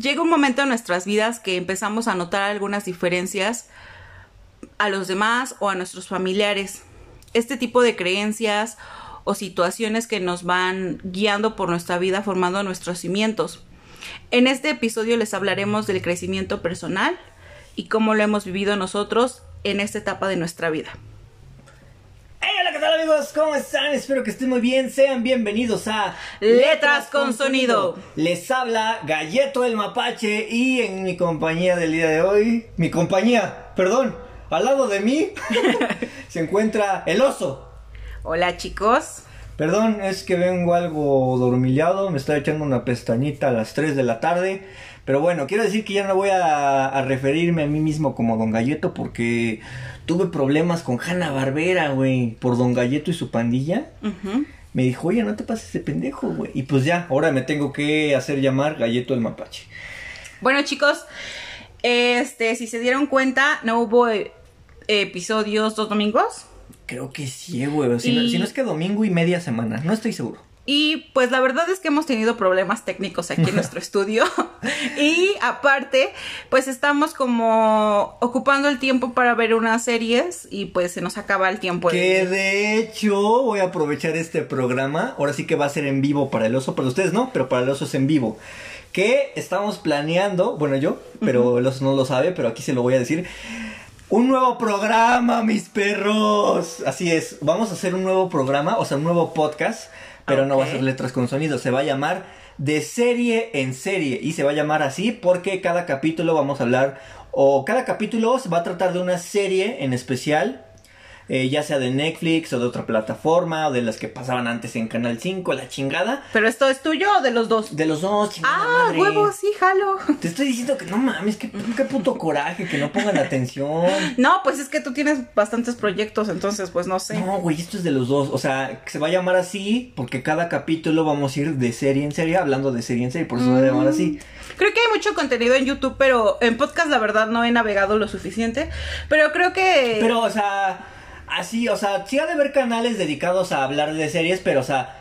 Llega un momento en nuestras vidas que empezamos a notar algunas diferencias a los demás o a nuestros familiares. Este tipo de creencias o situaciones que nos van guiando por nuestra vida formando nuestros cimientos. En este episodio les hablaremos del crecimiento personal y cómo lo hemos vivido nosotros en esta etapa de nuestra vida. Hola, ¿qué tal amigos? ¿Cómo están? Espero que estén muy bien. Sean bienvenidos a Letras con Sonido. Les habla Galleto el Mapache y en mi compañía del día de hoy, mi compañía, perdón, al lado de mí se encuentra el oso. Hola chicos. Perdón, es que vengo algo dormillado, me estoy echando una pestañita a las 3 de la tarde. Pero bueno, quiero decir que ya no voy a, a referirme a mí mismo como Don Galleto porque tuve problemas con Hanna Barbera, güey, por Don Galleto y su pandilla. Me dijo, oye, no te pases de pendejo, güey. Y pues ya, ahora me tengo que hacer llamar Galleto el Mapache. Bueno chicos, este, si se dieron cuenta, no hubo eh, episodios dos domingos. Creo que sí, güey. Si, no, Y- si no es que domingo y media semana, no estoy seguro. Y pues la verdad es que hemos tenido problemas técnicos aquí en nuestro estudio. y aparte, pues estamos como ocupando el tiempo para ver unas series y pues se nos acaba el tiempo. Que de hecho voy a aprovechar este programa. Ahora sí que va a ser en vivo para el oso. Para ustedes no, pero para el oso es en vivo. Que estamos planeando, bueno yo, pero el oso no lo sabe, pero aquí se lo voy a decir. Un nuevo programa, mis perros. Así es, vamos a hacer un nuevo programa, o sea, un nuevo podcast, pero no va a ser letras con sonido, se va a llamar de serie en serie y se va a llamar así porque cada capítulo vamos a hablar o cada capítulo se va a tratar de una serie en especial eh, ya sea de Netflix o de otra plataforma o de las que pasaban antes en Canal 5, la chingada. ¿Pero esto es tuyo o de los dos? De los dos, chingada Ah, madre. huevos, sí, jalo. Te estoy diciendo que no mames, qué, qué puto coraje, que no pongan atención. No, pues es que tú tienes bastantes proyectos, entonces pues no sé. No, güey, esto es de los dos. O sea, que se va a llamar así porque cada capítulo vamos a ir de serie en serie, hablando de serie en serie, por eso se va a llamar así. Creo que hay mucho contenido en YouTube, pero en podcast la verdad no he navegado lo suficiente. Pero creo que... Pero, o sea, así, o sea, sí ha de haber canales dedicados a hablar de series, pero, o sea,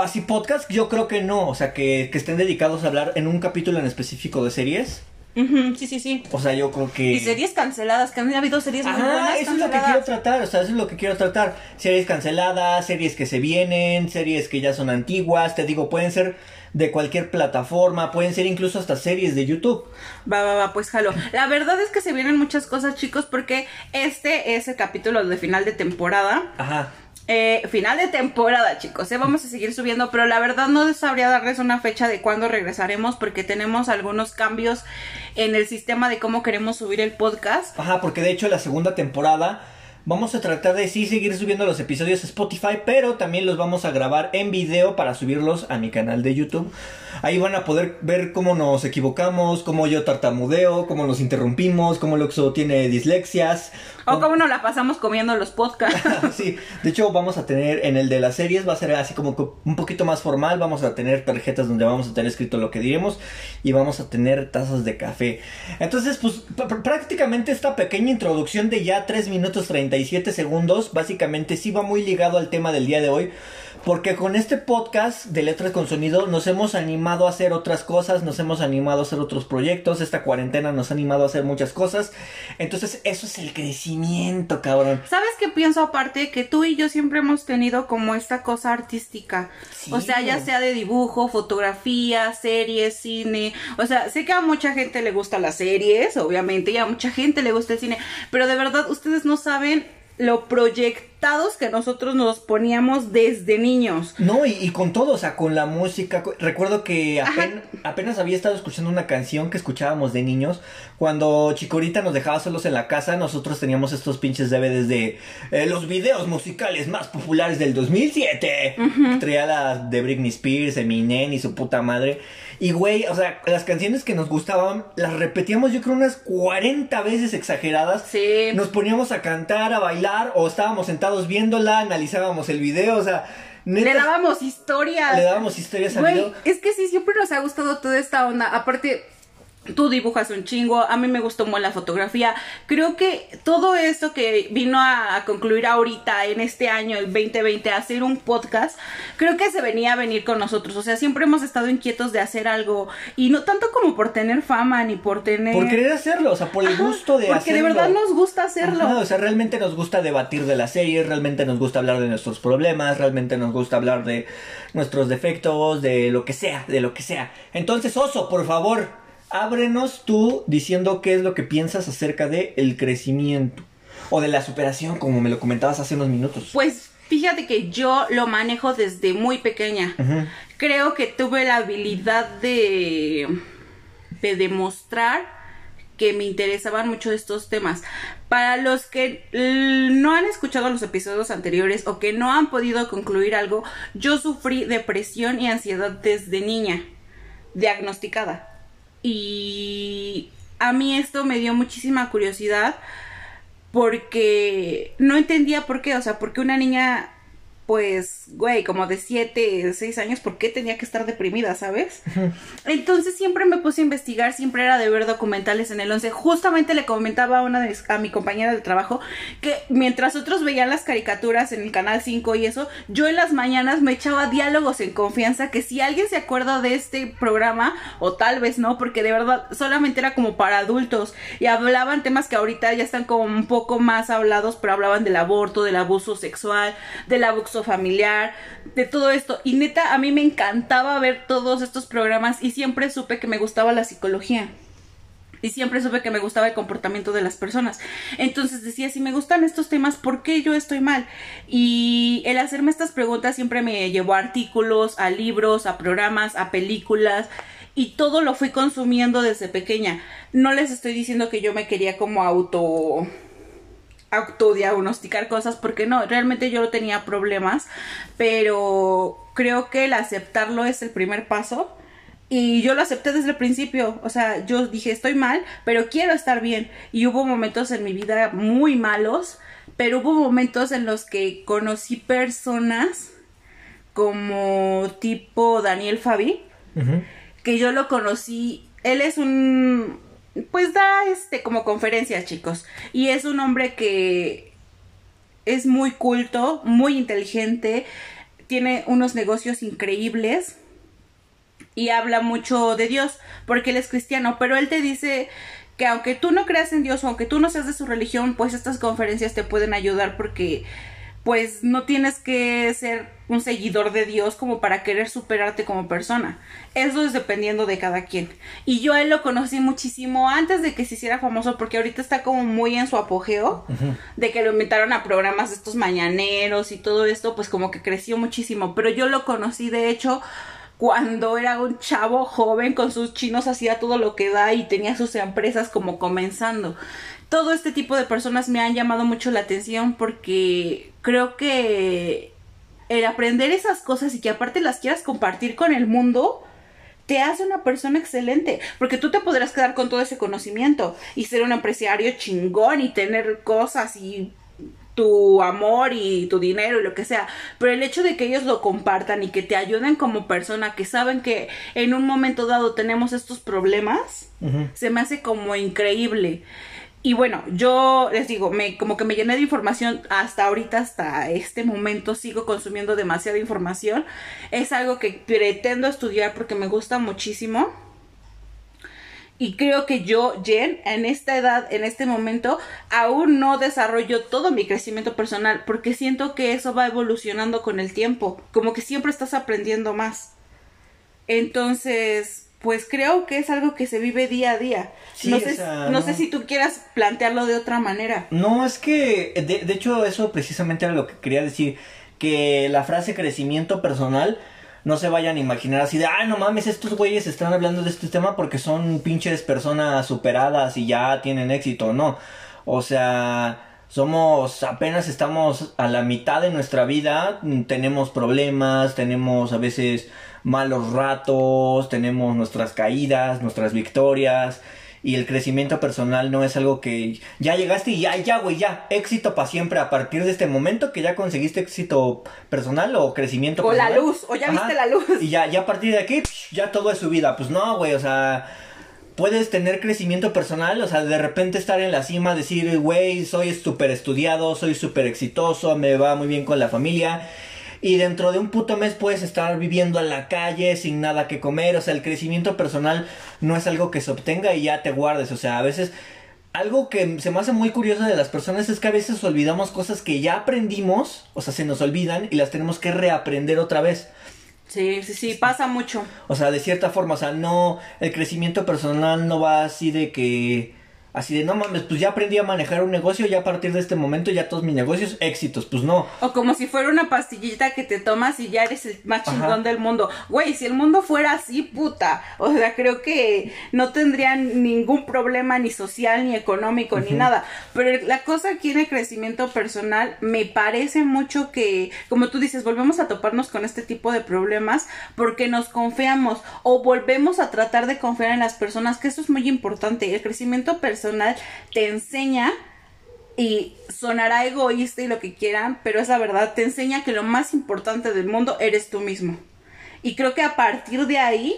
así podcast, yo creo que no. O sea, que, que estén dedicados a hablar en un capítulo en específico de series. Sí, sí, sí. O sea, yo creo que. Y series canceladas, que han habido series muy Ajá, buenas eso es lo que quiero tratar, o sea, eso es lo que quiero tratar. Series canceladas, series que se vienen, series que ya son antiguas, te digo, pueden ser de cualquier plataforma, pueden ser incluso hasta series de YouTube. Va, va, va, pues jalo. La verdad es que se vienen muchas cosas, chicos, porque este es el capítulo de final de temporada. Ajá. Eh, final de temporada, chicos. ¿eh? Vamos a seguir subiendo, pero la verdad no sabría darles una fecha de cuándo regresaremos porque tenemos algunos cambios en el sistema de cómo queremos subir el podcast. Ajá, porque de hecho la segunda temporada vamos a tratar de sí seguir subiendo los episodios a Spotify, pero también los vamos a grabar en video para subirlos a mi canal de YouTube. Ahí van a poder ver cómo nos equivocamos, cómo yo tartamudeo, cómo nos interrumpimos, cómo Luxo tiene dislexias. O cómo nos la pasamos comiendo los podcasts. sí, de hecho vamos a tener en el de las series va a ser así como co- un poquito más formal, vamos a tener tarjetas donde vamos a tener escrito lo que diremos y vamos a tener tazas de café. Entonces, pues pr- pr- prácticamente esta pequeña introducción de ya 3 minutos 37 segundos, básicamente sí va muy ligado al tema del día de hoy. Porque con este podcast de Letras con Sonido nos hemos animado a hacer otras cosas, nos hemos animado a hacer otros proyectos, esta cuarentena nos ha animado a hacer muchas cosas. Entonces eso es el crecimiento, cabrón. ¿Sabes qué pienso aparte? Que tú y yo siempre hemos tenido como esta cosa artística. Sí. O sea, ya sea de dibujo, fotografía, series, cine. O sea, sé que a mucha gente le gustan las series, obviamente, y a mucha gente le gusta el cine. Pero de verdad, ustedes no saben lo proyectados que nosotros nos poníamos desde niños. No, y, y con todo, o sea, con la música. Recuerdo que apenas había estado escuchando una canción que escuchábamos de niños. Cuando Chicorita nos dejaba solos en la casa, nosotros teníamos estos pinches DVDs de eh, los videos musicales más populares del 2007. Traía las de Britney Spears, Eminem y su puta madre. Y güey, o sea, las canciones que nos gustaban las repetíamos yo creo unas 40 veces exageradas. Sí. Nos poníamos a cantar, a bailar, o estábamos sentados viéndola, analizábamos el video, o sea, neta, Le dábamos historias. le dábamos historias al video. es que sí, siempre nos ha gustado toda esta onda. Aparte, Tú dibujas un chingo, a mí me gustó mucho la fotografía. Creo que todo esto que vino a, concluir ahorita en este año, el 2020, a hacer un podcast, creo que se venía a venir con nosotros. O sea, siempre hemos estado inquietos de hacer algo y no tanto como por tener fama ni por tener. Por querer hacerlo, o sea, por el gusto de hacerlo. Porque de verdad nos gusta hacerlo. o sea, realmente nos gusta debatir de la serie, realmente nos gusta hablar de nuestros problemas, realmente nos gusta hablar de nuestros defectos, de lo que sea, de lo que sea. Entonces, Oso, por favor ábrenos tú diciendo qué es lo que piensas acerca del el crecimiento o de la superación, como me lo comentabas hace unos minutos. Pues fíjate que yo lo manejo desde muy pequeña. Creo que tuve la habilidad de, de demostrar que me interesaban mucho estos temas. Para los que no han escuchado los episodios anteriores o que no han podido concluir algo, yo sufrí depresión y ansiedad desde niña, diagnosticada. Y a mí esto me dio muchísima curiosidad porque no entendía por qué, o sea, porque una niña pues, güey, como de 7, 6 años, ¿por qué tenía que estar deprimida, sabes? Entonces siempre me puse a investigar, siempre era de ver documentales en el 11. Justamente le comentaba a una de a mi compañera de trabajo que mientras otros veían las caricaturas en el canal 5 y eso, yo en las mañanas me echaba diálogos en confianza que si alguien se acuerda de este programa, o tal vez no, porque de verdad solamente era como para adultos y hablaban temas que ahorita ya están como un poco más hablados, pero hablaban del aborto, del abuso sexual, del abuso familiar, de todo esto. Y neta, a mí me encantaba ver todos estos programas y siempre supe que me gustaba la psicología. Y siempre supe que me gustaba el comportamiento de las personas. Entonces decía, si me gustan estos temas, ¿por qué yo estoy mal? Y el hacerme estas preguntas siempre me llevó a artículos, a libros, a programas, a películas. Y todo lo fui consumiendo desde pequeña. No les estoy diciendo que yo me quería como auto autodiagnosticar cosas porque no, realmente yo no tenía problemas, pero creo que el aceptarlo es el primer paso. Y yo lo acepté desde el principio, o sea, yo dije estoy mal, pero quiero estar bien. Y hubo momentos en mi vida muy malos, pero hubo momentos en los que conocí personas como tipo Daniel Fabi, que yo lo conocí, él es un pues da este como conferencias, chicos. Y es un hombre que es muy culto, muy inteligente, tiene unos negocios increíbles y habla mucho de Dios, porque él es cristiano, pero él te dice que aunque tú no creas en Dios o aunque tú no seas de su religión, pues estas conferencias te pueden ayudar porque pues no tienes que ser un seguidor de Dios como para querer superarte como persona. Eso es dependiendo de cada quien. Y yo a él lo conocí muchísimo antes de que se hiciera famoso porque ahorita está como muy en su apogeo de que lo invitaron a programas de estos mañaneros y todo esto, pues como que creció muchísimo. Pero yo lo conocí de hecho cuando era un chavo joven con sus chinos hacía todo lo que da y tenía sus empresas como comenzando todo este tipo de personas me han llamado mucho la atención porque creo que el aprender esas cosas y que aparte las quieras compartir con el mundo, te hace una persona excelente, porque tú te podrás quedar con todo ese conocimiento y ser un empresario chingón y tener cosas y tu amor y tu dinero y lo que sea, pero el hecho de que ellos lo compartan y que te ayuden como persona, que saben que en un momento dado tenemos estos problemas, se me hace como increíble. Y bueno, yo les digo, me, como que me llené de información hasta ahorita, hasta este momento, sigo consumiendo demasiada información. Es algo que pretendo estudiar porque me gusta muchísimo. Y creo que yo, Jen, en esta edad, en este momento, aún no desarrollo todo mi crecimiento personal porque siento que eso va evolucionando con el tiempo, como que siempre estás aprendiendo más. Entonces, pues creo que es algo que se vive día a día. no, sé, no, sé si tú quieras plantearlo de otra manera. No, es que, de, de hecho, eso precisamente era lo que quería decir, que la frase crecimiento personal no se vayan a imaginar así de, ay, no mames, estos güeyes están hablando de este tema porque son pinches personas superadas y ya tienen éxito, no. O sea, somos, apenas estamos a la mitad de nuestra vida, tenemos problemas, tenemos a veces malos ratos, tenemos nuestras caídas, nuestras victorias. Y el crecimiento personal no es algo que ya llegaste y ya, ya, güey, ya, éxito para siempre a partir de este momento que ya conseguiste éxito personal o crecimiento o personal. O la luz, o ya viste la luz. Y ya, ya a partir de aquí, ya todo es su vida. Pues no, güey, o sea, puedes tener crecimiento personal, o sea, de repente estar en la cima, decir, güey, soy súper estudiado, soy súper exitoso, me va muy bien con la familia. Y dentro de un puto mes puedes estar viviendo en la calle sin nada que comer. O sea, el crecimiento personal no es algo que se obtenga y ya te guardes. O sea, a veces algo que se me hace muy curioso de las personas es que a veces olvidamos cosas que ya aprendimos, o sea, se nos olvidan y las tenemos que reaprender otra vez. Sí, sí, sí, pasa mucho. O sea, de cierta forma, o sea, no, el crecimiento personal no va así de que Así de, no mames, pues ya aprendí a manejar un negocio, ya a partir de este momento ya todos mis negocios éxitos, pues no. O como si fuera una pastillita que te tomas y ya eres el más chingón del mundo. Güey, si el mundo fuera así, puta. O sea, creo que no tendrían ningún problema ni social, ni económico, ni nada. Pero la cosa aquí en el crecimiento personal, me parece mucho que, como tú dices, volvemos a toparnos con este tipo de problemas porque nos confiamos o volvemos a tratar de confiar en las personas, que eso es muy importante. El crecimiento personal te enseña y sonará egoísta y lo que quieran, pero es la verdad, te enseña que lo más importante del mundo eres tú mismo. Y creo que a partir de ahí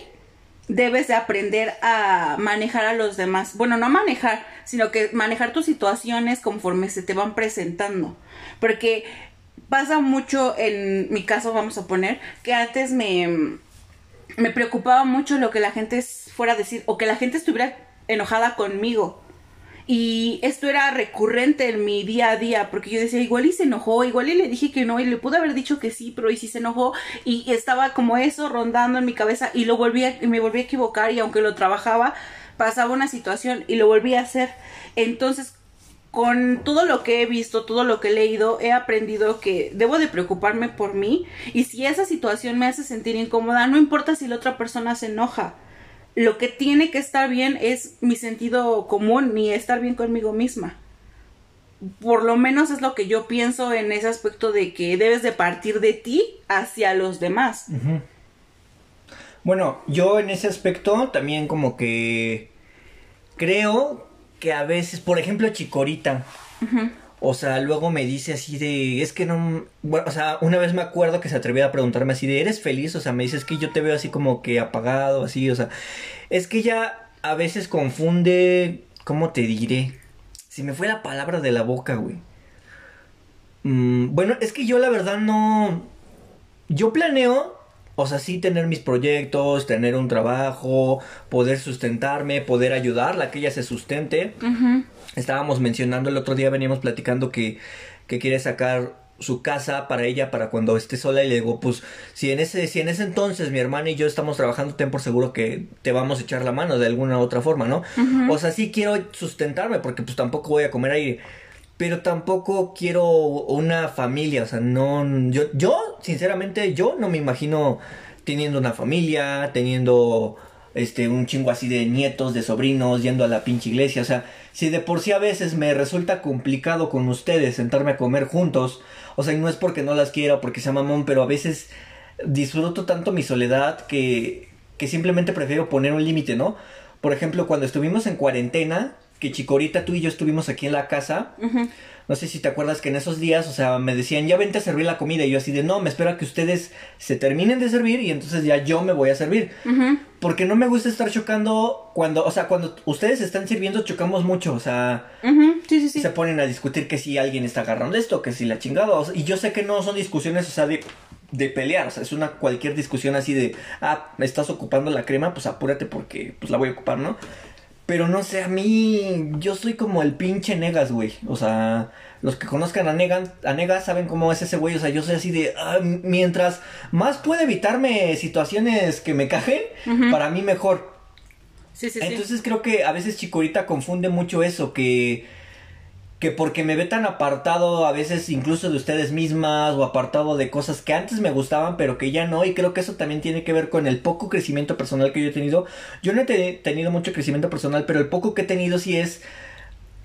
debes de aprender a manejar a los demás. Bueno, no manejar, sino que manejar tus situaciones conforme se te van presentando. Porque pasa mucho, en mi caso vamos a poner, que antes me, me preocupaba mucho lo que la gente fuera a decir o que la gente estuviera enojada conmigo. Y esto era recurrente en mi día a día, porque yo decía, igual y se enojó, igual y le dije que no, y le pude haber dicho que sí, pero y si se enojó, y estaba como eso rondando en mi cabeza, y lo volví a, me volví a equivocar, y aunque lo trabajaba, pasaba una situación, y lo volví a hacer. Entonces, con todo lo que he visto, todo lo que he leído, he aprendido que debo de preocuparme por mí, y si esa situación me hace sentir incómoda, no importa si la otra persona se enoja lo que tiene que estar bien es mi sentido común ni estar bien conmigo misma. Por lo menos es lo que yo pienso en ese aspecto de que debes de partir de ti hacia los demás. Bueno, yo en ese aspecto también como que creo que a veces, por ejemplo, Chicorita, o sea, luego me dice así de, es que no, o sea, una vez me acuerdo que se atrevía a preguntarme así de, ¿eres feliz? O sea, me dice, es que yo te veo así como que apagado, así, o sea, es que ya a veces confunde, ¿cómo te diré? Si me fue la palabra de la boca, güey. Mm, bueno, es que yo la verdad no, yo planeo o sea, sí tener mis proyectos, tener un trabajo, poder sustentarme, poder ayudarla a que ella se sustente. Estábamos mencionando el otro día, veníamos platicando que, que quiere sacar su casa para ella para cuando esté sola y le digo pues si en ese si en ese entonces mi hermana y yo estamos trabajando ten por seguro que te vamos a echar la mano de alguna otra forma no o sea sí quiero sustentarme porque pues tampoco voy a comer ahí pero tampoco quiero una familia, o sea, no, yo, yo, sinceramente, yo no me imagino teniendo una familia, teniendo, este, un chingo así de nietos, de sobrinos, yendo a la pinche iglesia, o sea, si de por sí a veces me resulta complicado con ustedes sentarme a comer juntos, o sea, y no es porque no las quiera o porque sea mamón, pero a veces disfruto tanto mi soledad que, que simplemente prefiero poner un límite, ¿no? Por ejemplo, cuando estuvimos en cuarentena, que Chicorita, tú y yo estuvimos aquí en la casa. No sé si te acuerdas que en esos días, o sea, me decían, ya vente a servir la comida. Y yo así de, no, me espero a que ustedes se terminen de servir y entonces ya yo me voy a servir. Porque no me gusta estar chocando cuando, o sea, cuando ustedes están sirviendo chocamos mucho, o sea, sí, sí, sí. se ponen a discutir que si alguien está agarrando esto, que si la chingada. y yo sé que no son discusiones, o sea, de, de pelear, o sea, es una cualquier discusión así de, ah, me estás ocupando la crema, pues apúrate porque pues la voy a ocupar, ¿no? Pero no sé, a mí. Yo soy como el pinche Negas, güey. O sea, los que conozcan a, Negan, a Negas saben cómo es ese güey. O sea, yo soy así de. Ah, mientras más puede evitarme situaciones que me cajen, para mí mejor. Sí, sí, Entonces creo que a veces Chicorita confunde mucho eso, que que porque me ve tan apartado a veces incluso de ustedes mismas o apartado de cosas que antes me gustaban pero que ya no y creo que eso también tiene que ver con el poco crecimiento personal que yo he tenido. Yo no he tenido mucho crecimiento personal pero el poco que he tenido sí es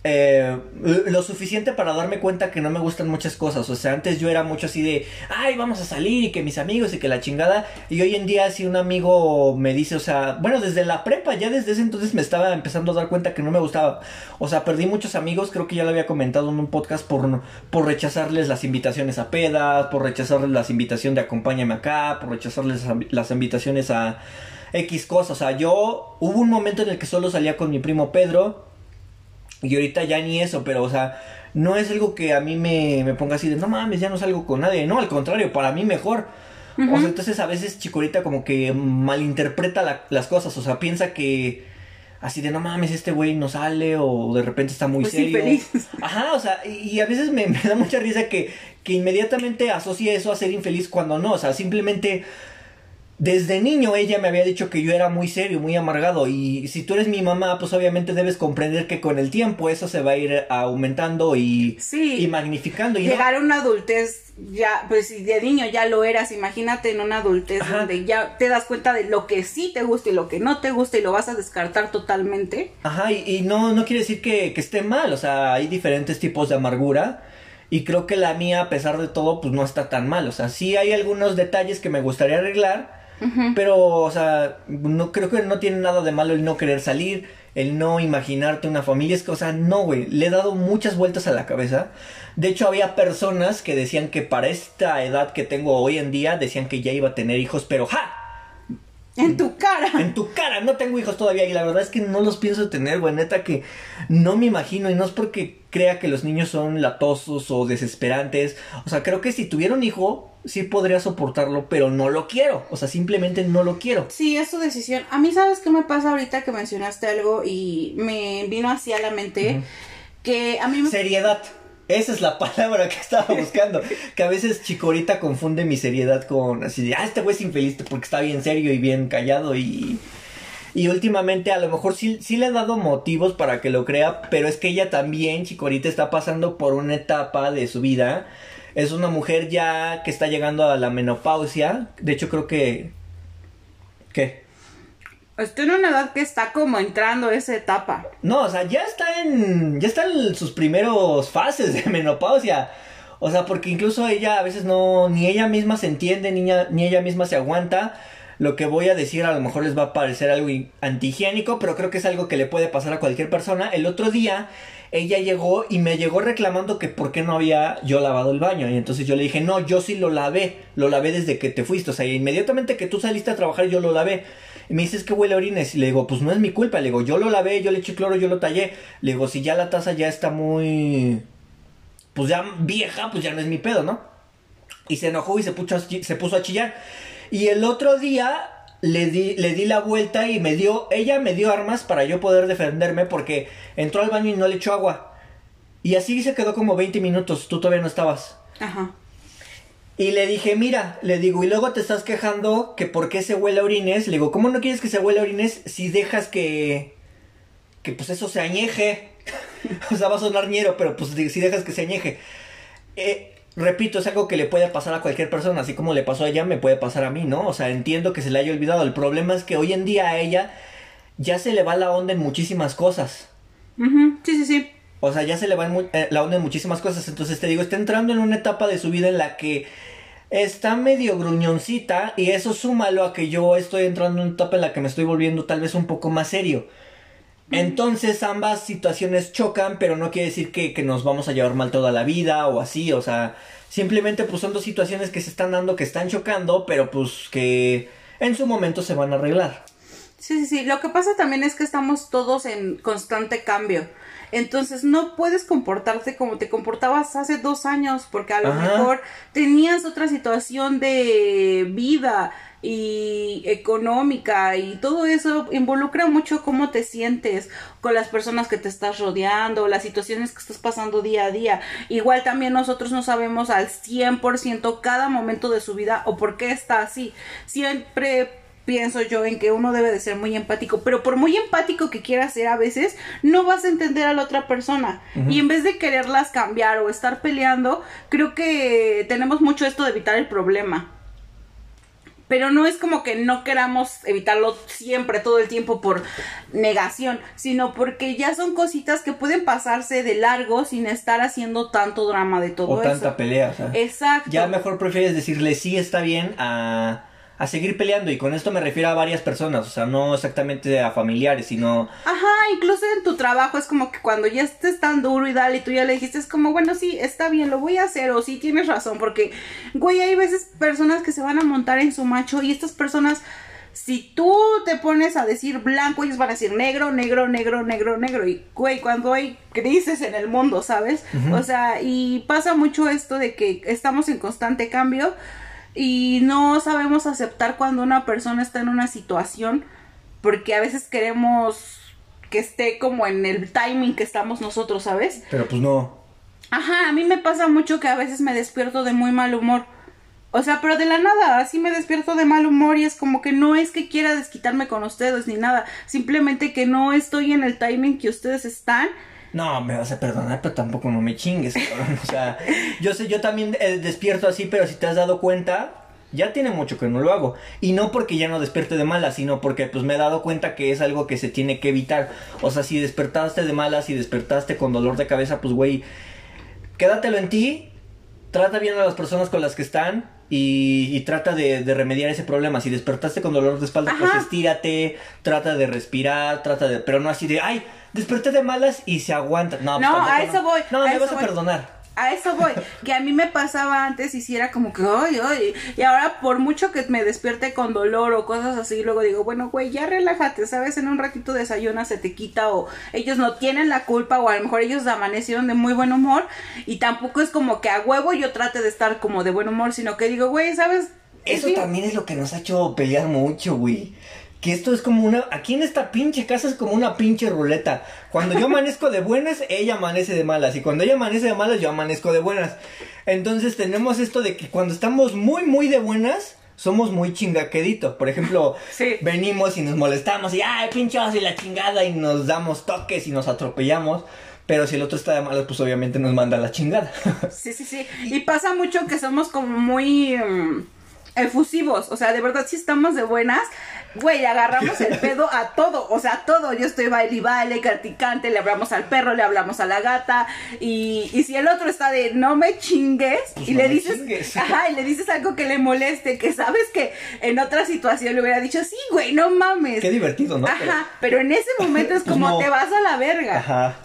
eh, lo suficiente para darme cuenta que no me gustan muchas cosas. O sea, antes yo era mucho así de, ay, vamos a salir y que mis amigos y que la chingada. Y hoy en día si un amigo me dice, o sea, bueno, desde la prepa, ya desde ese entonces me estaba empezando a dar cuenta que no me gustaba. O sea, perdí muchos amigos, creo que ya lo había comentado en un podcast por, por rechazarles las invitaciones a pedas, por rechazarles las invitaciones de acompáñame acá, por rechazarles las invitaciones a X cosas. O sea, yo hubo un momento en el que solo salía con mi primo Pedro y ahorita ya ni eso, pero o sea, no es algo que a mí me, me ponga así de, no mames, ya no salgo con nadie. No, al contrario, para mí mejor. O sea, entonces a veces Chicorita como que malinterpreta las cosas, o sea, piensa que así de no mames, este güey no sale o de repente está muy pues serio. Infeliz. Ajá, o sea, y, a veces me, me, da mucha risa que, que inmediatamente asocia eso a ser infeliz cuando no, o sea, simplemente desde niño ella me había dicho que yo era muy serio, muy amargado y si tú eres mi mamá, pues obviamente debes comprender que con el tiempo eso se va a ir aumentando y, y magnificando. Y Llegar a una adultez, ya, pues si de niño ya lo eras, imagínate en una adultez donde ya te das cuenta de lo que sí te gusta y lo que no te gusta y lo vas a descartar totalmente. Ajá, y, no, no quiere decir que, que esté mal, o sea, hay diferentes tipos de amargura. Y creo que la mía, a pesar de todo, pues no está tan mal. O sea, sí hay algunos detalles que me gustaría arreglar pero, o sea, no creo que no tiene nada de malo el no querer salir, el no imaginarte una familia. Es que, o sea, no, güey, le he dado muchas vueltas a la cabeza. De hecho, había personas que decían que para esta edad que tengo hoy en día, decían que ya iba a tener hijos, pero ¡ja! En tu cara. En tu cara. No tengo hijos todavía y la verdad es que no los pienso tener, güey. Neta que no me imagino y no es porque crea que los niños son latosos o desesperantes. O sea, creo que si tuviera un hijo, sí podría soportarlo, pero no lo quiero. O sea, simplemente no lo quiero. Sí, es tu decisión. A mí, ¿sabes qué me pasa ahorita que mencionaste algo y me vino así a la mente? Que a mí me... Seriedad. Esa es la palabra que estaba buscando. que a veces Chicorita confunde mi seriedad con así de, ah, este güey es infeliz porque está bien serio y bien callado y... Y últimamente a lo mejor sí, sí le he dado motivos para que lo crea, pero es que ella también, Chicorita, está pasando por una etapa de su vida. Es una mujer ya que está llegando a la menopausia. De hecho, creo que... ¿Qué? Estoy en una edad que está como entrando esa etapa. No, o sea, ya está en. Ya está en sus primeros fases de menopausia. O sea, porque incluso ella a veces no. Ni ella misma se entiende, ni, ni ella misma se aguanta. Lo que voy a decir a lo mejor les va a parecer algo antihigiénico, pero creo que es algo que le puede pasar a cualquier persona. El otro día ella llegó y me llegó reclamando que por qué no había yo lavado el baño. Y entonces yo le dije, no, yo sí lo lavé, lo lavé desde que te fuiste. O sea, inmediatamente que tú saliste a trabajar yo lo lavé. Y me dices que huele a orines. Y le digo, pues no es mi culpa. Le digo, yo lo lavé, yo le eché cloro, yo lo tallé. Le digo, si ya la taza ya está muy. Pues ya vieja, pues ya no es mi pedo, ¿no? Y se enojó y se puso se puso a chillar. Y el otro día le di, le di la vuelta y me dio, ella me dio armas para yo poder defenderme porque entró al baño y no le echó agua. Y así se quedó como 20 minutos, tú todavía no estabas. Ajá. Y le dije, mira, le digo, y luego te estás quejando que por qué se huele a orines. Le digo, ¿cómo no quieres que se huele a orines si dejas que, que pues eso se añeje? o sea, va a sonar ñero, pero pues si dejas que se añeje. Eh, repito, es algo que le puede pasar a cualquier persona, así como le pasó a ella, me puede pasar a mí, ¿no? O sea, entiendo que se le haya olvidado. El problema es que hoy en día a ella ya se le va la onda en muchísimas cosas. Sí, sí, sí. O sea, ya se le va eh, la onda en muchísimas cosas. Entonces te digo, está entrando en una etapa de su vida en la que está medio gruñoncita y eso súmalo a que yo estoy entrando en una etapa en la que me estoy volviendo tal vez un poco más serio. Entonces ambas situaciones chocan, pero no quiere decir que, nos vamos a llevar mal toda la vida o así, o sea, simplemente pues son dos situaciones que se están dando, que están chocando, pero pues que en su momento se van a arreglar. Sí, sí, sí, lo que pasa también es que estamos todos en constante cambio. Entonces no puedes comportarte como te comportabas hace dos años porque a lo mejor tenías otra situación de vida y económica y todo eso involucra mucho cómo te sientes con las personas que te estás rodeando, las situaciones que estás pasando día a día. Igual también nosotros no sabemos al 100% cada momento de su vida o por qué está así. Siempre pienso yo en que uno debe de ser muy empático, pero por muy empático que quieras ser a veces, no vas a entender a la otra persona. Y en vez de quererlas cambiar o estar peleando, creo que tenemos mucho esto de evitar el problema pero no es como que no queramos evitarlo siempre, todo el tiempo por negación, sino porque ya son cositas que pueden pasarse de largo sin estar haciendo tanto drama de todo o eso. tanta pelea, o sea, Exacto. Ya mejor prefieres decirle sí está bien a, a seguir peleando y con esto me refiero a varias personas, o sea, no exactamente a familiares, sino Ajá, incluso en tu trabajo es como que cuando ya estés tan duro y dale y tú ya le dijiste, es como, bueno, sí, está bien, lo voy a hacer, o sí tienes razón, porque, güey, hay veces personas que se van a montar en su macho y estas personas, si tú te pones a decir blanco, ellos van a decir negro, negro, negro, negro, negro, y, güey, cuando hay crisis en el mundo, ¿sabes? O sea, y pasa mucho esto de que estamos en constante cambio y no sabemos aceptar cuando una persona está en una situación porque a veces queremos que esté como en el timing que estamos nosotros, ¿sabes? pero pues no. Ajá, a mí me pasa mucho que a veces me despierto de muy mal humor. O sea, pero de la nada, así me despierto de mal humor y es como que no es que quiera desquitarme con ustedes ni nada, simplemente que no estoy en el timing que ustedes están. No, me vas a perdonar, pero tampoco no me chingues, cabrón. O sea, yo sé, yo también eh, despierto así, pero si te has dado cuenta, ya tiene mucho que no lo hago. Y no porque ya no despierte de malas, sino porque pues me he dado cuenta que es algo que se tiene que evitar. O sea, si despertaste de malas, si despertaste con dolor de cabeza, pues güey, quédatelo en ti, trata bien a las personas con las que están y, y trata de, de remediar ese problema. Si despertaste con dolor de espalda, pues estírate, trata de respirar, trata de... Pero no así de, ay, desperté de malas y se aguanta. No, pues No, a eso voy, No, a me eso vas a voy. perdonar. A eso voy, que a mí me pasaba antes y si era como que, ay, ay, y ahora por mucho que me despierte con dolor o cosas así, luego digo, bueno, güey, ya relájate, ¿sabes? En un ratito desayuna, se te quita o ellos no tienen la culpa o a lo mejor ellos amanecieron de muy buen humor y tampoco es como que a huevo yo trate de estar como de buen humor, sino que digo, güey, ¿sabes? Eso también es lo que nos ha hecho pelear mucho, güey. Que esto es como una... Aquí en esta pinche casa es como una pinche ruleta. Cuando yo amanezco de buenas, ella amanece de malas. Y cuando ella amanece de malas, yo amanezco de buenas. Entonces tenemos esto de que cuando estamos muy, muy de buenas, somos muy chingaquedito. Por ejemplo, Sí. venimos y nos molestamos y, ay, pinchos y la chingada, y nos damos toques y nos atropellamos. Pero si el otro está de malas, pues obviamente nos manda la chingada. Sí, sí, sí. Y pasa mucho que somos como muy mm, efusivos. O sea, de verdad, si estamos de buenas, güey, agarramos el pedo a todo. O sea, a todo. Yo estoy baile y baile, carticante, le hablamos al perro, le hablamos a la gata. Y, y si el otro está de no me chingues, Pues y no le dices, chingues. ajá, y le dices algo que le moleste, que sabes que en otra situación le hubiera dicho, sí, güey, no mames. Qué divertido, ¿no? Ajá, pero en ese momento es Pues como no. te vas a la verga. Ajá.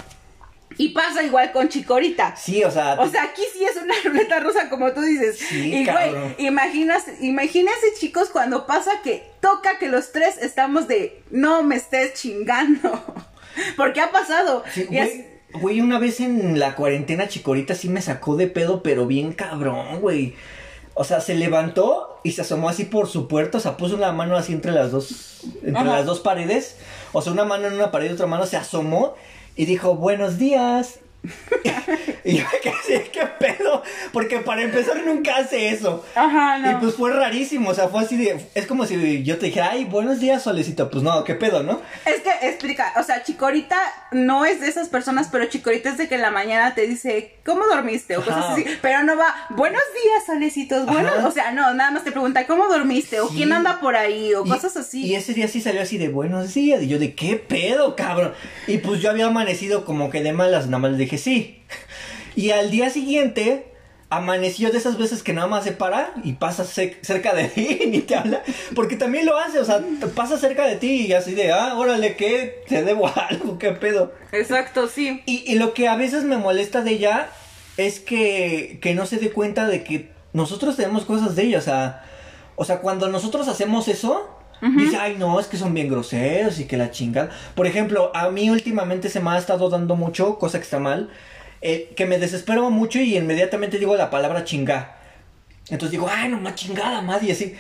Y pasa igual con Chicorita. Sí, o sea... O sea, aquí sí es una ruleta rusa, como tú dices. Sí, y güey, imaginas, imagínense, chicos, cuando pasa que toca que los tres estamos de no me estés chingando. Porque ha pasado. Sí, Y es- güey, güey, una vez en la cuarentena Chicorita sí me sacó de pedo, pero bien cabrón, güey. O sea, se levantó y se asomó así por su puerta, o sea, puso una mano así entre las dos, entre Ajá. las dos paredes, o sea, una mano en una pared y otra mano se asomó y dijo, buenos días. y yo me quedé ¿qué pedo? Porque para empezar nunca hace eso. Ajá, no. Y pues fue rarísimo, o sea, fue así de, es como si yo te dijera, ay, buenos días, solecito, pues no, ¿qué pedo, no? Es que explica, o sea, Chicorita no es de esas personas, pero Chicorita es de que en la mañana te dice, ¿cómo dormiste? O cosas Ajá. así, pero no va, buenos días, solecitos, buenos, Ajá. o sea, no, nada más te pregunta, ¿cómo dormiste? O Sí. quién anda por ahí, o Y- cosas así. Y ese día sí salió así de buenos días. Y yo de qué pedo, cabrón. Y pues yo había amanecido como que de malas, nada más le dije sí. Y al día siguiente amaneció de esas veces que nada más se para y pasa ce- cerca de ti y ni te habla. Porque también lo hace, o sea, pasa cerca de ti y así de, ah, órale, ¿qué? Te debo algo, qué pedo. Exacto, sí. Y, y lo que a veces me molesta de ella es que, que no se dé cuenta de que nosotros tenemos cosas de ella. O sea, o sea cuando nosotros hacemos eso, dice, ay, no, es que son bien groseros y que la chingan. Por ejemplo, a mí últimamente se me ha estado dando mucho, cosa que está mal, eh, que me desespero mucho y inmediatamente digo la palabra chinga. Entonces digo, ay, no más chingada, madre, y así.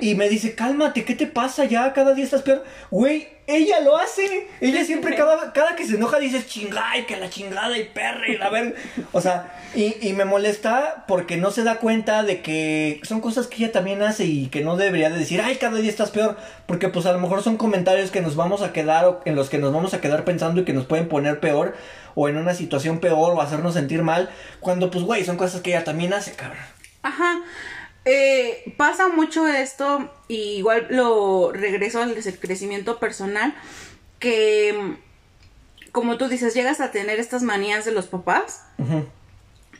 Y me dice, cálmate, ¿qué te pasa ya? Cada día estás peor. Güey, ella lo hace. Ella siempre, cada, cada que se enoja, dice chingada y que la chingada y perra y la verga. O sea, y, y me molesta porque no se da cuenta de que son cosas que ella también hace y que no debería de decir, ay, cada día estás peor. Porque pues a lo mejor son comentarios que nos vamos a quedar o en los que nos vamos a quedar pensando y que nos pueden poner peor o en una situación peor o hacernos sentir mal. Cuando pues, güey, son cosas que ella también hace, cabrón. Ajá. Eh, pasa mucho esto, y igual lo regreso al crecimiento personal, que como tú dices, llegas a tener estas manías de los papás,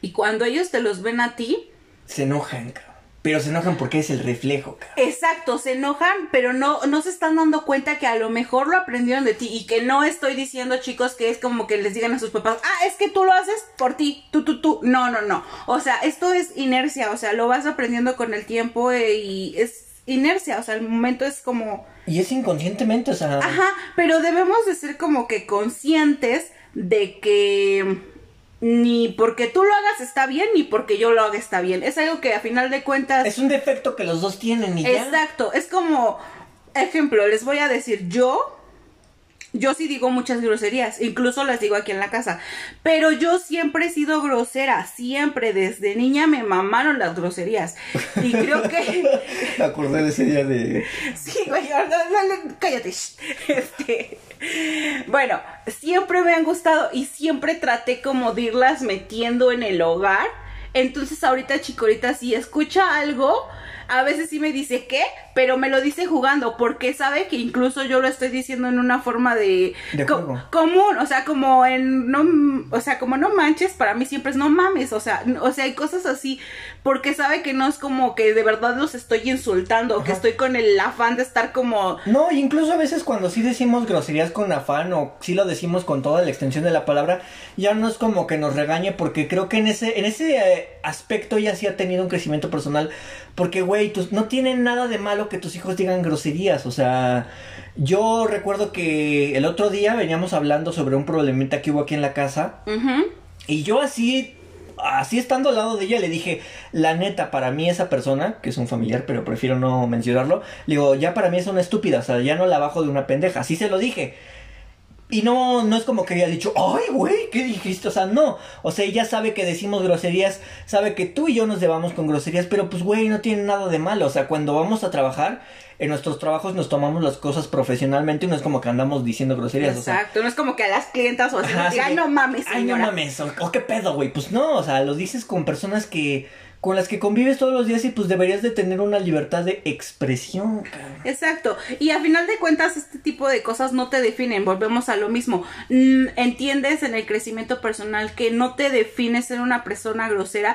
y cuando ellos te los ven a ti, se enojan, cabrón. Pero se enojan porque es el reflejo, cabrón. Exacto, se enojan, pero no, no se están dando cuenta que a lo mejor lo aprendieron de ti y que no estoy diciendo, chicos, que es como que les digan a sus papás, ah, es que tú lo haces por ti, tú, tú, tú. No, no, no. O sea, esto es inercia, o sea, lo vas aprendiendo con el tiempo eh, y es inercia, o sea, el momento es como... Y es inconscientemente, o sea... Ajá, pero debemos de ser como que conscientes de que ni porque tú lo hagas está bien, ni porque yo lo haga está bien. Es algo que a final de cuentas... Es un defecto que los dos tienen y Exacto, es como, ejemplo, les voy a decir, yo yo sí digo muchas groserías, incluso las digo aquí en la casa, pero yo siempre he sido grosera, siempre, desde niña me mamaron las groserías. Y creo que... Acordé de ese día de... Sí, güey, cállate. Este... Bueno, siempre me han gustado y siempre traté como de irlas metiendo en el hogar. Entonces ahorita Chicorita si escucha algo, a veces sí me dice qué, pero me lo dice jugando porque sabe que incluso yo lo estoy diciendo en una forma de, común, o sea, como en no, o sea, como no manches, para mí siempre es no mames, o sea, o sea, hay cosas así porque sabe que no es como que de verdad los estoy insultando, que estoy con el afán de estar como No, incluso a veces cuando sí decimos groserías con afán o sí lo decimos con toda la extensión de la palabra, ya no es como que nos regañe porque creo que en ese en ese eh, aspecto ya sí ha tenido un crecimiento personal porque güey, no tiene nada de malo que tus hijos digan groserías, o sea, yo recuerdo que el otro día veníamos hablando sobre un problemita que hubo aquí en la casa. Y yo así, así estando al lado de ella, le dije, la neta, para mí esa persona, que es un familiar, pero prefiero no mencionarlo, le digo, ya para mí es una estúpida, o sea, ya no la bajo de una pendeja. Así se lo dije. Y no, no es como que haya dicho, ay, güey, ¿qué dijiste? O sea, no. O sea, ella sabe que decimos groserías, sabe que tú y yo nos llevamos con groserías, pero pues, güey, no tiene nada de malo. O sea, cuando vamos a trabajar, en nuestros trabajos nos tomamos las cosas profesionalmente y no es como que andamos diciendo groserías. Exacto, no es como que a las clientas o así, ay, no mames, Ay, no mames, o, qué pedo, güey. Pues no, o sea, lo dices con personas que con las que convives todos los días y pues deberías de tener una libertad de expresión. Exacto. Y a final de cuentas este tipo de cosas no te definen. Volvemos a lo mismo. Mm, entiendes en el crecimiento personal que no te defines ser una persona grosera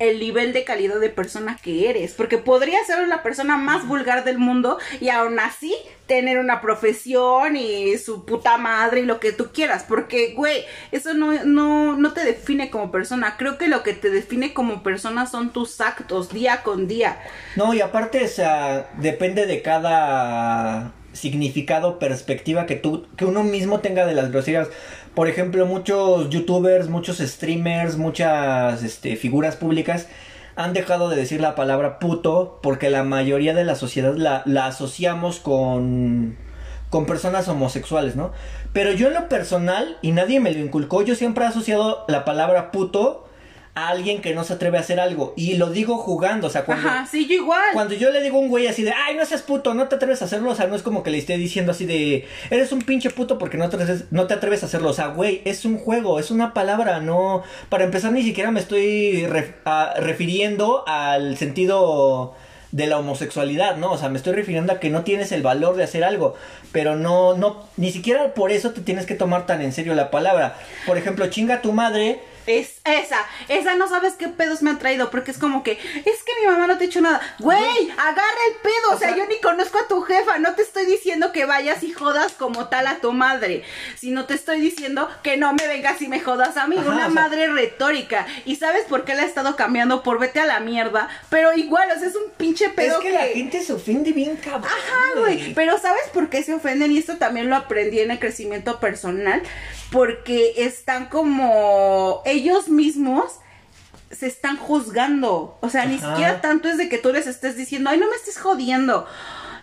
el nivel de calidad de persona que eres. Porque podría ser la persona más vulgar del mundo y aún así tener una profesión y su puta madre y lo que tú quieras. Porque, güey, eso no, no, no te define como persona. Creo que lo que te define como persona son tus actos día con día. No, y aparte, o sea, depende de cada significado, perspectiva que tú, que uno mismo tenga de las groserías. Por ejemplo, muchos youtubers, muchos streamers, muchas este, figuras públicas han dejado de decir la palabra puto porque la mayoría de la sociedad la, la asociamos con, con personas homosexuales, ¿no? Pero yo en lo personal, y nadie me lo inculcó, yo siempre he asociado la palabra puto a alguien que no se atreve a hacer algo. Y lo digo jugando, o sea, cuando. Ajá, sí, yo igual. Cuando yo le digo a un güey así de, ay, no seas puto, no te atreves a hacerlo, o sea, no es como que le esté diciendo así de, eres un pinche puto porque no te atreves, no te atreves a hacerlo. O sea, güey, es un juego, es una palabra, no. Para empezar, ni siquiera me estoy refiriendo al sentido de la homosexualidad, ¿no? O sea, me estoy refiriendo a que no tienes el valor de hacer algo, pero no, no, ni siquiera por eso te tienes que tomar tan en serio la palabra. Por ejemplo, chinga tu madre es esa, esa no sabes qué pedos me han traído, porque es como que, es que mi mamá no te ha hecho nada. Güey, agarra el pedo, o, sea, yo ni conozco a tu jefa, no te estoy diciendo que vayas y jodas como tal a tu madre, sino te estoy diciendo que no me vengas y me jodas a mí, una madre retórica. ¿Y sabes por qué la he estado cambiando? Por vete a la mierda, pero igual, o sea, es un pinche pedo es que, la gente se ofende bien cabrón. Ajá, güey, pero ¿sabes por qué se ofenden? Y esto también lo aprendí en el crecimiento personal, porque están como ellos mismos se están juzgando. O sea, ni siquiera tanto es de que tú les estés diciendo, ay, no me estés jodiendo.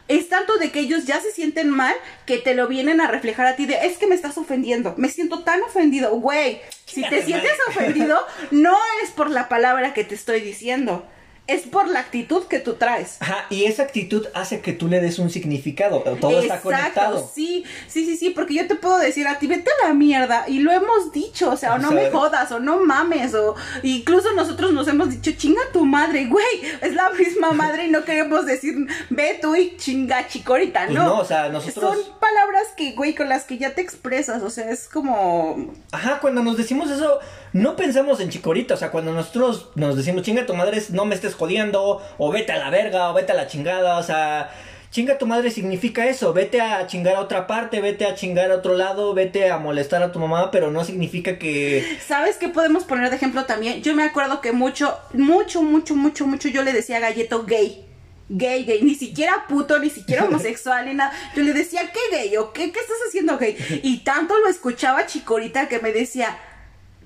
Es tanto de que ellos ya se sienten mal que te lo vienen a reflejar a ti de, es que me estás ofendiendo, me siento tan ofendido. Güey, si te sientes ofendido, no es por la palabra que te estoy diciendo es por la actitud que tú traes. Ajá, y esa actitud hace que tú le des un significado. Todo está conectado. Sí, sí, sí, sí, porque yo te puedo decir a ti, vete a la mierda. Y lo hemos dicho, o sea, o no me jodas, o no mames, o incluso nosotros nos hemos dicho, chinga tu madre, güey. Es la misma madre y no queremos decir, ve tú y chinga chicorita, pues ¿no? no, o sea, nosotros. Son palabras que, güey, con las que ya te expresas, o sea, es como. Ajá, cuando nos decimos eso, no pensamos en chicorita, o sea, cuando nosotros nos decimos, chinga tu madre, no me estés jodiendo, o vete a la verga, o vete a la chingada, o sea, chinga tu madre significa eso, vete a chingar a otra parte, vete a chingar a otro lado, vete a molestar a tu mamá, pero no significa que... ¿Sabes qué podemos poner de ejemplo también? Yo me acuerdo que mucho, mucho, mucho, mucho, mucho yo le decía a galleto gay. Gay, gay, ni siquiera puto, ni siquiera homosexual, ni nada. Yo le decía, ¿qué gay? ¿O qué, qué estás haciendo gay? Y tanto lo escuchaba Chicorita que me decía,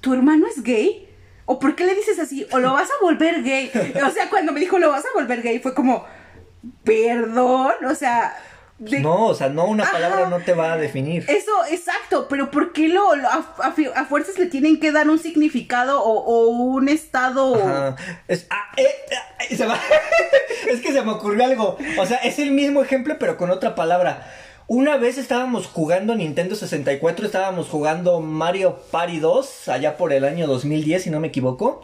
¿tu hermano es gay? ¿O por qué le dices así? ¿O lo vas a volver gay? O sea, cuando me dijo lo vas a volver gay, fue como, perdón, o sea... No, o sea, no, una palabra no te va a definir. Eso, exacto, pero ¿por qué lo, a, fuerzas le tienen que dar un significado o, un estado? Es, ah, eh, eh, es que se me ocurrió algo. O sea, es el mismo ejemplo, pero con otra palabra. Una vez estábamos jugando Nintendo 64, estábamos jugando Mario Party 2, allá por el año 2010, si no me equivoco.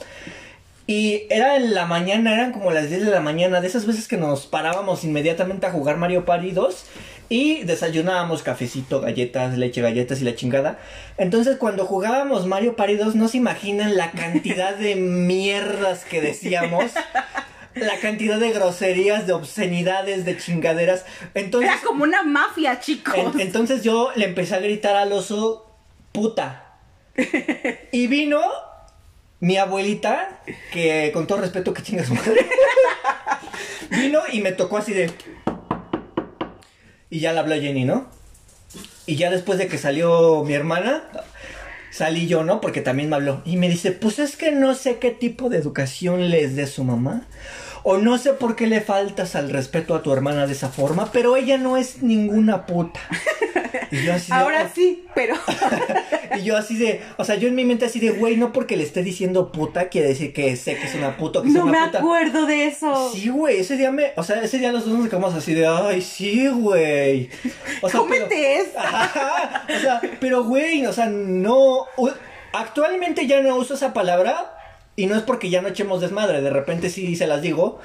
Y era en la mañana, eran como las 10 de la mañana, de esas veces que nos parábamos inmediatamente a jugar Mario Party 2 y desayunábamos cafecito, galletas, leche, galletas y la chingada. Entonces cuando jugábamos Mario Party 2 no se imaginan la cantidad de mierdas que decíamos la cantidad de groserías, de obscenidades, de chingaderas. Entonces, Era como una mafia, chicos. entonces yo le empecé a gritar al oso, puta. y vino mi abuelita, que con todo respeto que chinga su madre, vino y me tocó así de... Y ya la habló Jenny, ¿no? Y ya después de que salió mi hermana, salí yo, ¿no? Porque también me habló. Y me dice, pues es que no sé qué tipo de educación les dé su mamá. O no sé por qué le faltas al respeto a tu hermana de esa forma, pero ella no es ninguna puta. Y yo así Ahora oh". sí, pero. y yo así de. O sea, yo en mi mente así de, güey, no porque le esté diciendo puta quiere decir que sé que es una puta que no una puta. No me acuerdo de eso. Sí, güey, ese día me. O sea, ese día los dos nos quedamos así de, ay, sí, güey. O sea, Cómete o sea, pero, güey, o sea, no. Actualmente ya no uso esa palabra y no es porque ya no echemos desmadre, de repente sí se las digo.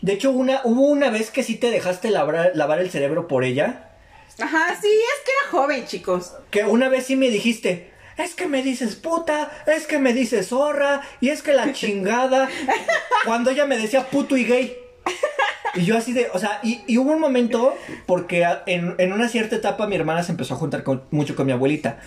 De hecho, una, hubo una vez que sí te dejaste lavar, lavar el cerebro por ella. Ajá, sí, es que era joven, chicos. Que una vez sí me dijiste, es que me dices puta, es que me dices zorra, y es que la chingada. cuando ella me decía puto y gay. Y yo así de, o sea, y, hubo un momento, porque en, en, una cierta etapa mi hermana se empezó a juntar mucho con mi abuelita.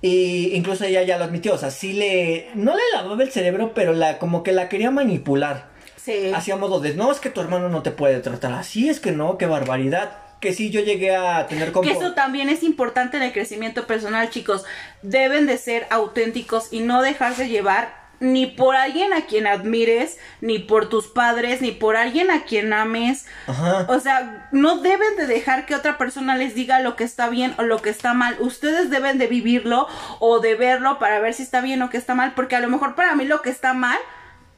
Y incluso ella ya lo admitió, o sea, sí le, no le lavaba el cerebro, pero la, como que la quería manipular. Sí. Hacía modo de, no, es que tu hermano no te puede tratar así, es que no, qué barbaridad. Que sí, yo llegué a tener como... Que eso también es importante en el crecimiento personal, chicos. Deben de ser auténticos y no dejarse llevar ni por alguien a quien admires, ni por tus padres, ni por alguien a quien ames. Ajá. O sea, no deben de dejar que otra persona les diga lo que está bien o lo que está mal. Ustedes deben de vivirlo o de verlo para ver si está bien o que está mal, porque a lo mejor para mí lo que está mal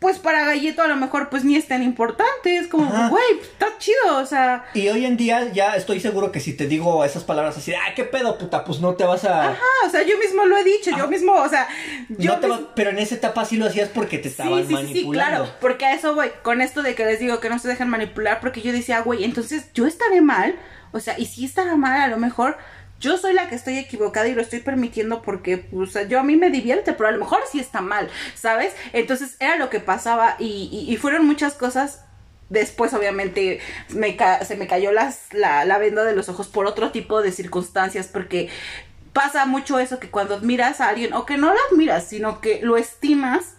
pues para Gallito a lo mejor pues ni es tan importante, es como, güey, está chido, o sea. Y hoy en día ya estoy seguro que si te digo esas palabras así, ay, qué pedo, puta, pues no te vas a... Ajá, o sea, yo mismo lo he dicho, yo mismo, o sea, yo... Pero en esa etapa sí lo hacías porque te estaban sí, sí, manipulando. Sí, claro, porque a eso voy, con esto de que les digo que no se dejan manipular, porque yo decía, güey, entonces yo estaré mal, o sea, y si estará mal a lo mejor yo soy la que estoy equivocada y lo estoy permitiendo porque, pues, yo a mí me divierte, pero a lo mejor sí está mal, ¿sabes? Entonces era lo que pasaba y, fueron muchas cosas Después, obviamente, me se me cayó la, venda de los ojos por otro tipo de circunstancias, porque pasa mucho eso que cuando admiras a alguien, o que no lo admiras, sino que lo estimas,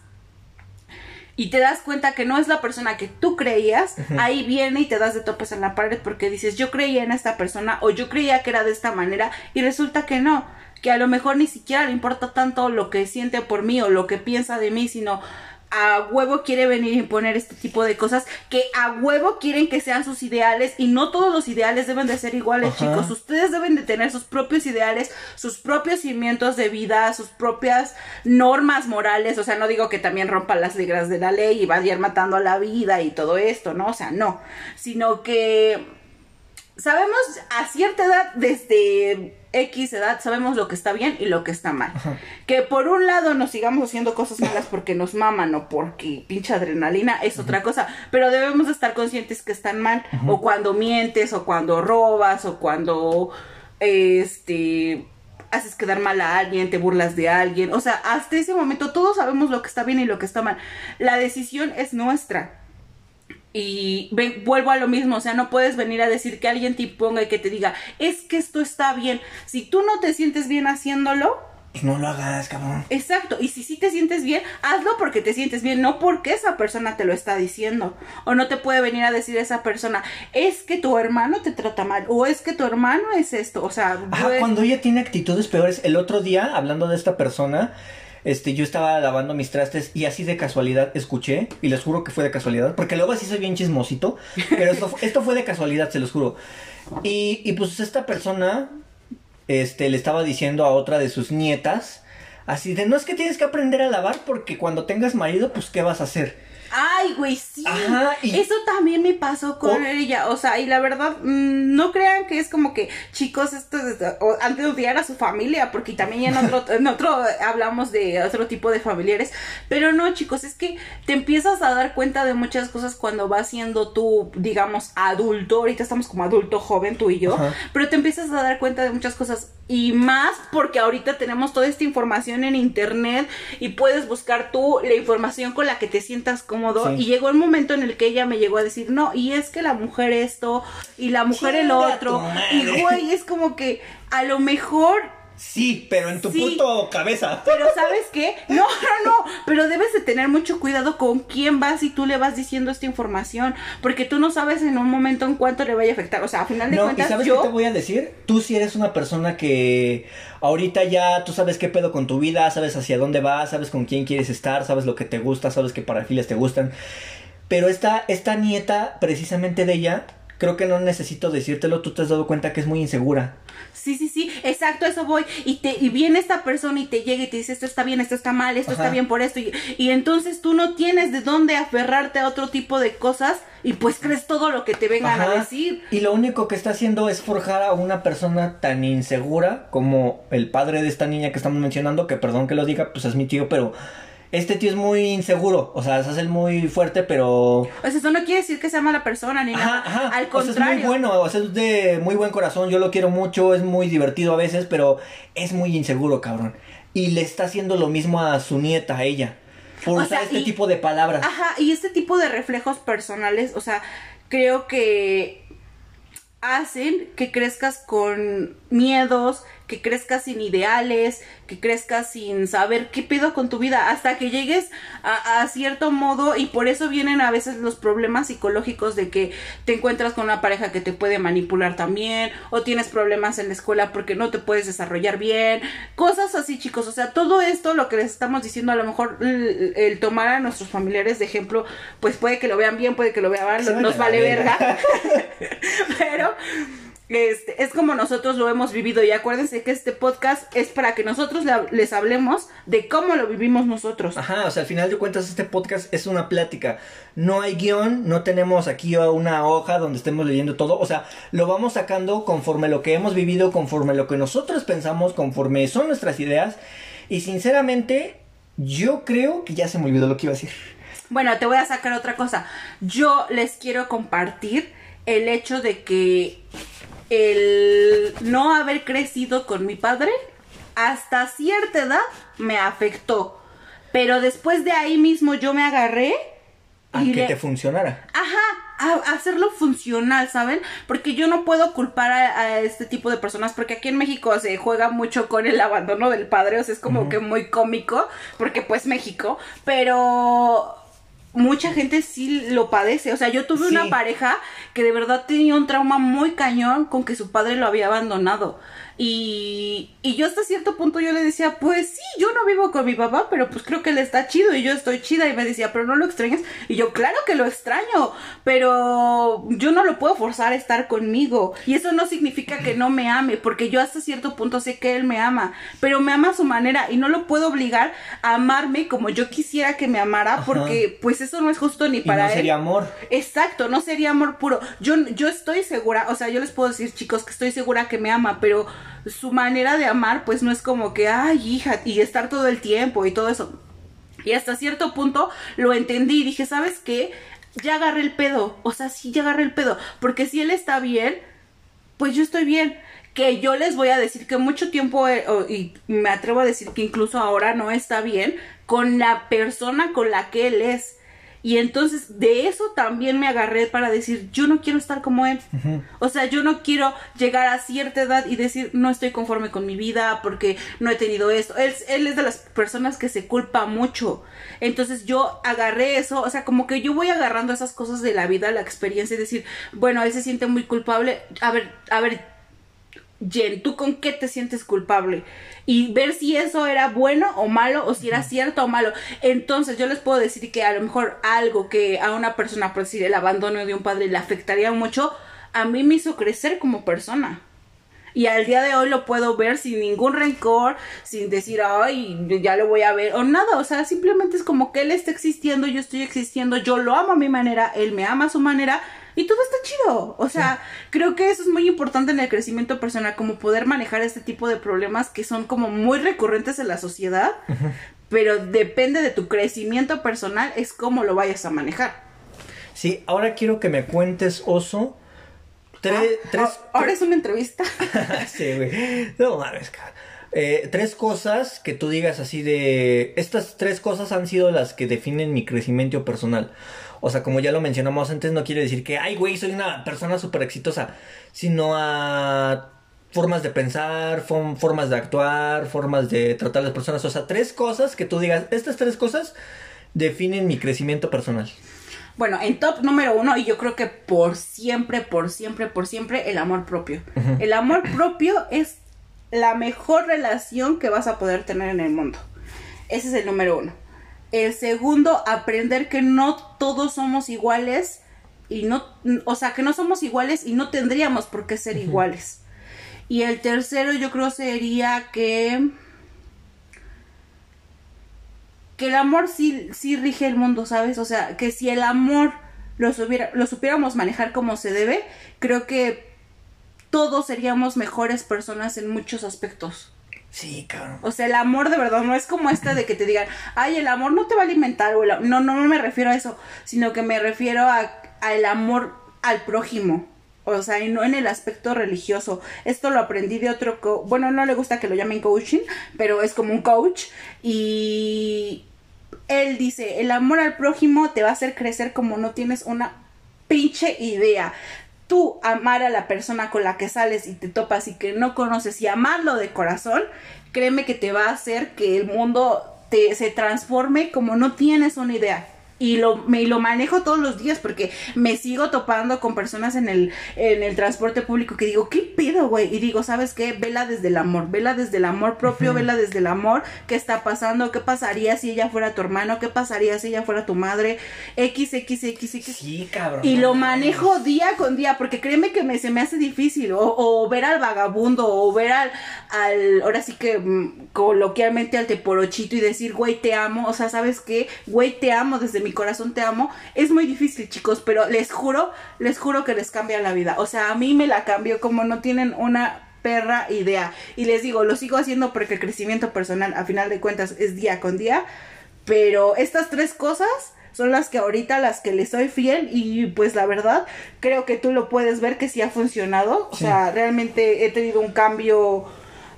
y te das cuenta que no es la persona que tú creías, ahí viene y te das de topes en la pared porque dices, yo creía en esta persona o yo creía que era de esta manera y resulta que no, que a lo mejor ni siquiera le importa tanto lo que siente por mí o lo que piensa de mí, sino a huevo quiere venir a imponer este tipo de cosas, que a huevo quieren que sean sus ideales y no todos los ideales deben de ser iguales, Ajá. chicos. Ustedes deben de tener sus propios ideales, sus propios cimientos de vida, sus propias normas morales. O sea, no digo que también rompan las reglas de la ley y vayan matando a la vida y todo esto, ¿no? O sea, no. Sino que sabemos a cierta edad, desde X edad, sabemos lo que está bien y lo que está mal. Que por un lado nos sigamos haciendo cosas malas porque nos maman o porque pinche adrenalina es otra cosa, pero debemos de estar conscientes que están mal, o cuando mientes, o cuando robas, o cuando este haces quedar mal a alguien, te burlas de alguien, o sea, hasta ese momento todos sabemos lo que está bien y lo que está mal. La decisión es nuestra. Y ven- vuelvo a lo mismo, o sea, no puedes venir a decir que alguien te imponga y que te diga, es que esto está bien. Si tú no te sientes bien haciéndolo, Pues no lo hagas, cabrón. exacto. Y si sí te sientes bien, hazlo porque te sientes bien, no porque esa persona te lo está diciendo. O no te puede venir a decir esa persona, es que tu hermano te trata mal, o es que tu hermano es esto. O sea, Ajá, cuando ella tiene actitudes peores. El otro día, hablando de esta persona, este, yo estaba lavando mis trastes y así de casualidad escuché, y les juro que fue de casualidad, porque luego así soy bien chismosito, pero esto, esto fue de casualidad, se los juro. Y, y pues esta persona, este, le estaba diciendo a otra de sus nietas, así de, no es que tienes que aprender a lavar porque cuando tengas marido, pues, ¿qué vas a hacer? Ay, güey, sí. Ajá, y- Eso también me pasó con Oh. ella. O sea, y la verdad, mm, no crean que es como que, chicos, esto es, o antes de odiar a su familia, porque también en otro, en otro hablamos de otro tipo de familiares. Pero no, chicos, es que te empiezas a dar cuenta de muchas cosas cuando vas siendo tú, digamos, adulto. Ahorita estamos como adulto joven, tú y yo. Ajá. Pero te empiezas a dar cuenta de muchas cosas. Y más porque ahorita tenemos toda esta información en internet y puedes buscar tú la información con la que te sientas cómodo. Sí. Y llegó el momento en el que ella me llegó a decir, no, y es que la mujer esto y la mujer el otro. Y güey, es como que a lo mejor Sí, pero en tu Sí. puto cabeza. pero ¿sabes qué? No, no, no, pero debes de tener mucho cuidado con quién vas y tú le vas diciendo esta información, porque tú no sabes en un momento en cuánto le vaya a afectar, o sea, a final de No, y cuentas ¿sabes yo qué te voy a decir? Tú si eres una persona que ahorita ya tú sabes qué pedo con tu vida, sabes hacia dónde vas, sabes con quién quieres estar, sabes lo que te gusta, sabes qué parafiles te gustan. Pero esta, esta nieta, precisamente de ella, creo que no necesito decírtelo, tú te has dado cuenta que es muy insegura. Sí, sí, sí, exacto, eso voy. Y te y viene esta persona y te llega y te dice esto está bien, esto está mal, esto Ajá. está bien por esto. Y, y entonces tú no tienes de dónde aferrarte a otro tipo de cosas y pues crees todo lo que te vengan a decir. Y lo único que está haciendo es forjar a una persona tan insegura como el padre de esta niña que estamos mencionando, que perdón que lo diga, pues es mi tío, pero este tío es muy inseguro, o sea, se hace muy fuerte, pero... O sea, eso no quiere decir que sea mala persona ni Ajá, nada. ajá. Al O sea, contrario. es muy bueno, o sea, es de muy buen corazón, yo lo quiero mucho, es muy divertido a veces, pero es muy inseguro, cabrón. Y le está haciendo lo mismo a su nieta, a ella. Por O usar sea, este y- tipo de palabras. Ajá, y este tipo de reflejos personales, o sea, creo que hacen que crezcas con miedos, que crezcas sin ideales, que crezcas sin saber qué pedo con tu vida, hasta que llegues a, a cierto modo y por eso vienen a veces los problemas psicológicos de que te encuentras con una pareja que te puede manipular también, o tienes problemas en la escuela porque no te puedes desarrollar bien, cosas así chicos, o sea, todo esto lo que les estamos diciendo a lo mejor el, el tomar a nuestros familiares de ejemplo, pues puede que lo vean bien, puede que lo vean mal, nos vale verga. Pero este, es como nosotros lo hemos vivido y acuérdense que este podcast es para que nosotros le- les hablemos de cómo lo vivimos nosotros. Ajá, o sea, al final de cuentas este podcast es una plática. No hay guion, no tenemos aquí una hoja donde estemos leyendo todo. O sea, lo vamos sacando conforme lo que hemos vivido, conforme lo que nosotros pensamos, conforme son nuestras ideas. Y sinceramente, yo creo que ya se me olvidó lo que iba a decir. Bueno, te voy a sacar otra cosa. Yo les quiero compartir el hecho de que el no haber crecido con mi padre hasta cierta edad me afectó. Pero después de ahí mismo yo me agarré A y que le- te funcionara. Ajá, a, hacerlo funcional, ¿saben? Porque yo no puedo culpar a, a este tipo de personas, porque aquí en México se juega mucho con el abandono del padre, o sea, es como que muy cómico, porque pues México, pero mucha gente sí lo padece, o sea, yo tuve Sí. una pareja que de verdad tenía un trauma muy cañón con que su padre lo había abandonado. Y, y yo hasta cierto punto yo le decía, pues sí, yo no vivo con mi papá, pero pues creo que él está chido y yo estoy chida. Y me decía, pero no lo extrañas. Y yo, claro que lo extraño, pero yo no lo puedo forzar a estar conmigo. Y eso no significa que no me ame, porque yo hasta cierto punto sé que él me ama, pero me ama a su manera y no lo puedo obligar a amarme como yo quisiera que me amara, porque pues eso no es justo ni para y no sería amor. Exacto, no sería amor puro. Yo, yo estoy segura, o sea, yo les puedo decir, chicos, que estoy segura que me ama, pero su manera de amar, pues no es como que, ay, hija, y estar todo el tiempo y todo eso. Y hasta cierto punto lo entendí y dije, ¿sabes qué? Ya agarré el pedo. O sea, sí, ya agarré el pedo. Porque si él está bien, pues yo estoy bien. Que yo les voy a decir que mucho tiempo, eh, y me atrevo a decir que incluso ahora no está bien con la persona con la que él es. Y entonces de eso también me agarré para decir, yo no quiero estar como él. O sea, yo no quiero llegar a cierta edad y decir, no estoy conforme con mi vida porque no he tenido esto. Él, él es de las personas que se culpa mucho. Entonces yo agarré eso, o sea, como que yo voy agarrando esas cosas de la vida, la experiencia y decir, bueno, él se siente muy culpable. A ver, a ver, Jen, ¿tú con qué te sientes culpable? Y ver si eso era bueno o malo o si era cierto o malo. Entonces yo les puedo decir que a lo mejor algo que a una persona, por decir el abandono de un padre le afectaría mucho, a mí me hizo crecer como persona. Y al día de hoy lo puedo ver sin ningún rencor, sin decir, ay, ya lo voy a ver, o nada, o sea, simplemente es como que él está existiendo, yo estoy existiendo, yo lo amo a mi manera, él me ama a su manera, y todo está chido. O sea, creo que eso es muy importante en el crecimiento personal, como poder manejar este tipo de problemas que son como muy recurrentes en la sociedad, pero depende de tu crecimiento personal, es cómo lo vayas a manejar. Sí, ahora quiero que me cuentes, Oso. Tres, tres, ahora es una entrevista. sí, güey. No mames, cara. Eh, tres cosas que tú digas así de... Estas tres cosas han sido las que definen mi crecimiento personal. O sea, como ya lo mencionamos antes, no quiere decir que, ay, güey, soy una persona súper exitosa, sino a formas de pensar, fom- formas de actuar, formas de tratar a las personas. O sea, tres cosas que tú digas, estas tres cosas definen mi crecimiento personal. Bueno, en top número uno, y yo creo que por siempre, por siempre, por siempre, el amor propio. El amor propio es la mejor relación que vas a poder tener en el mundo. Ese es el número uno. El segundo, aprender que no todos somos iguales y no, o sea, que no somos iguales y no tendríamos por qué ser iguales. Y el tercero, yo creo sería que que el amor sí, sí rige el mundo, ¿sabes? O sea, que si el amor lo, lo supiéramos manejar como se debe, creo que todos seríamos mejores personas en muchos aspectos. Sí, cabrón. O sea, el amor de verdad no es como este de que te digan, ay, el amor no te va a alimentar, o el a-". no, no, no me refiero a eso, sino que me refiero a, a el amor al prójimo. O sea, y no en el aspecto religioso. Esto lo aprendí de otro, co- bueno, no le gusta que lo llamen coaching, pero es como un coach. Y él dice, el amor al prójimo te va a hacer crecer como no tienes una pinche idea. Tú amar a la persona con la que sales y te topas y que no conoces y amarlo de corazón, créeme que te va a hacer que el mundo te, se transforme como no tienes una idea. Y lo, me, lo manejo todos los días porque me sigo topando con personas en el, en el transporte público que digo, ¿qué pedo, güey? Y digo, ¿sabes qué? Vela desde el amor, vela desde el amor propio, vela desde el amor. ¿Qué está pasando? ¿Qué pasaría si ella fuera tu hermano? ¿Qué pasaría si ella fuera tu madre? X, X, X, X. Sí, cabrón. Y lo manejo día con día, porque créeme que me, se me hace difícil. O, o ver al vagabundo, o ver al, al ahora sí que mm, coloquialmente al teporochito y decir, güey, te amo. O sea, ¿sabes qué? Güey, te amo, desde mi corazón te amo. Es muy difícil, chicos, pero les juro, les juro que les cambia la vida. O sea, a mí me la cambió como no tienen una perra idea. Y les digo, lo sigo haciendo porque el crecimiento personal, a final de cuentas, es día con día. Pero estas tres cosas son las que ahorita las que le soy fiel y pues la verdad creo que tú lo puedes ver que sí ha funcionado. O Sí. sea, realmente he tenido un cambio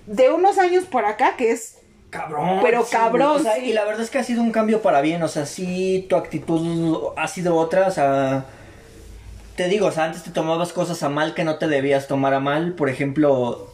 de unos años por acá que es Cabrón. Pero sí, cabrón, o sea. Y la verdad es que ha sido un cambio para bien. O sea, sí, tu actitud ha sido otra. O sea, te digo, o sea, antes te tomabas cosas a mal que no te debías tomar a mal. Por ejemplo,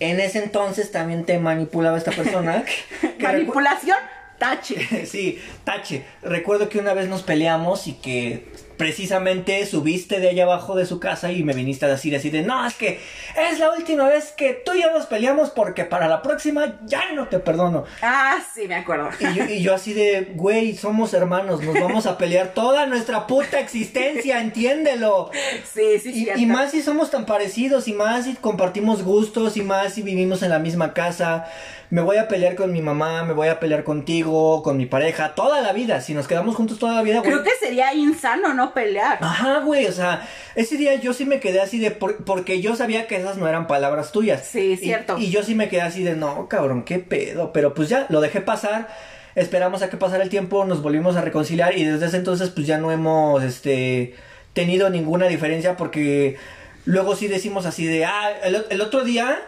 en ese entonces también te manipulaba esta persona. que- que recu- manipulación, tache. sí, tache. Recuerdo que una vez nos peleamos y que precisamente subiste de allá abajo de su casa y me viniste a decir así de, no, es que es la última vez que tú y yo nos peleamos porque para la próxima ya no te perdono. Ah, sí, me acuerdo. Y yo, y yo así de, güey, somos hermanos, nos vamos a pelear toda nuestra puta existencia, entiéndelo. Sí, sí, Y, cierto. y más si somos tan parecidos, y más si compartimos gustos, y más si vivimos en la misma casa. Me voy a pelear con mi mamá, me voy a pelear contigo, con mi pareja, toda la vida. Si nos quedamos juntos toda la vida, güey. Creo que sería insano no pelear. Ajá, güey, o sea, ese día yo sí me quedé así de, por- porque yo sabía que esas no eran palabras tuyas. Sí, cierto. Y, yo sí me quedé así de, no, cabrón, qué pedo. Pero pues ya, lo dejé pasar, esperamos a que pasara el tiempo, nos volvimos a reconciliar y desde ese entonces pues ya no hemos, este, tenido ninguna diferencia porque luego sí decimos así de, ah, el, el otro día...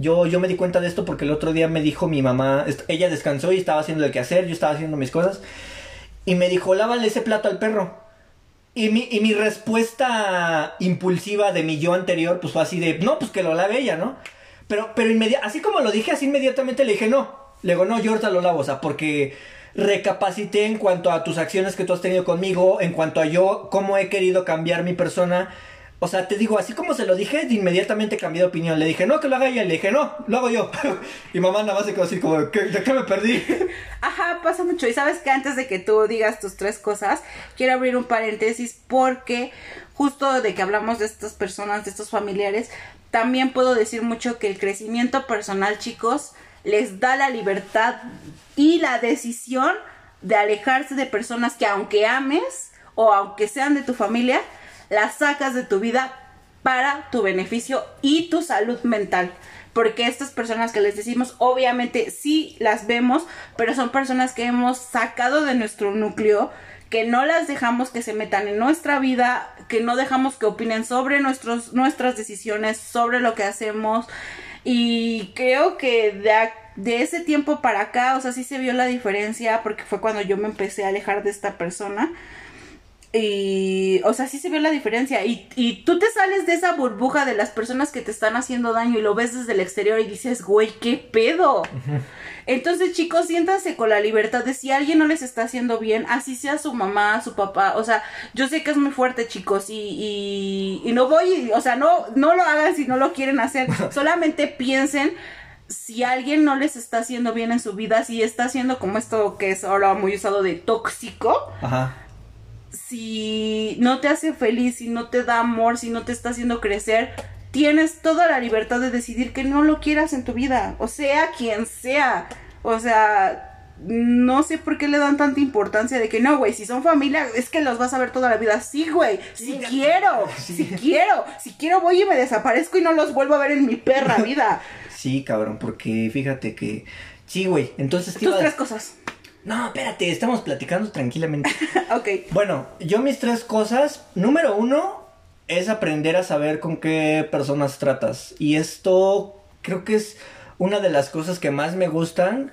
Yo, yo me di cuenta de esto porque el otro día me dijo mi mamá, ella descansó y estaba haciendo el quehacer, yo estaba haciendo mis cosas, y me dijo, lávale ese plato al perro. Y mi, y mi respuesta impulsiva de mi yo anterior, pues fue así de, no, pues que lo lave ella, ¿no? Pero, pero así como lo dije, así inmediatamente le dije, no. Le digo, no, yo ahorita lo lavo, o sea, porque recapacité en cuanto a tus acciones que tú has tenido conmigo, en cuanto a yo, cómo he querido cambiar mi persona. O sea, te digo, así como se lo dije, inmediatamente cambié de opinión. Le dije, no, que lo haga ella. Le dije, no, lo hago yo. y mamá nada más se quedó así como, ¿qué, ¿de qué me perdí? Ajá, pasa mucho. Y sabes que antes de que tú digas tus tres cosas, quiero abrir un paréntesis porque justo de que hablamos de estas personas, de estos familiares, también puedo decir mucho que el crecimiento personal, chicos, les da la libertad y la decisión de alejarse de personas que aunque ames o aunque sean de tu familia, las sacas de tu vida para tu beneficio y tu salud mental. Porque estas personas que les decimos, obviamente sí las vemos, pero son personas que hemos sacado de nuestro núcleo, que no las dejamos que se metan en nuestra vida, que no dejamos que opinen sobre nuestros, nuestras decisiones, sobre lo que hacemos. Y creo que de, de ese tiempo para acá, o sea, sí se vio la diferencia, porque fue cuando yo me empecé a alejar de esta persona. Y, o sea, sí se vio la diferencia. Y, y tú te sales de esa burbuja de las personas que te están haciendo daño y lo ves desde el exterior y dices, güey, ¿qué pedo? Entonces, chicos, siéntanse con la libertad de si alguien no les está haciendo bien, así sea su mamá, su papá. O sea, yo sé que es muy fuerte, chicos, y, y, y no voy, o sea, no, no lo hagan si no lo quieren hacer. Solamente piensen si alguien no les está haciendo bien en su vida, si está haciendo como esto que es ahora muy usado de tóxico Ajá. Si no te hace feliz, si no te da amor, si no te está haciendo crecer, tienes toda la libertad de decidir que no lo quieras en tu vida, o sea, quien sea. O sea, no sé por qué le dan tanta importancia de que no, güey, si son familia, es que los vas a ver toda la vida. Sí, güey, si Sí. quiero, Sí. si quiero, si quiero voy y me desaparezco y no los vuelvo a ver en mi perra vida. Sí, cabrón, porque fíjate que... Sí, güey, entonces Tus iba tres cosas. No, espérate, estamos platicando tranquilamente. ok. bueno, yo mis tres cosas, número uno, es aprender a saber con qué personas tratas. Y esto creo que es una de las cosas que más me gustan,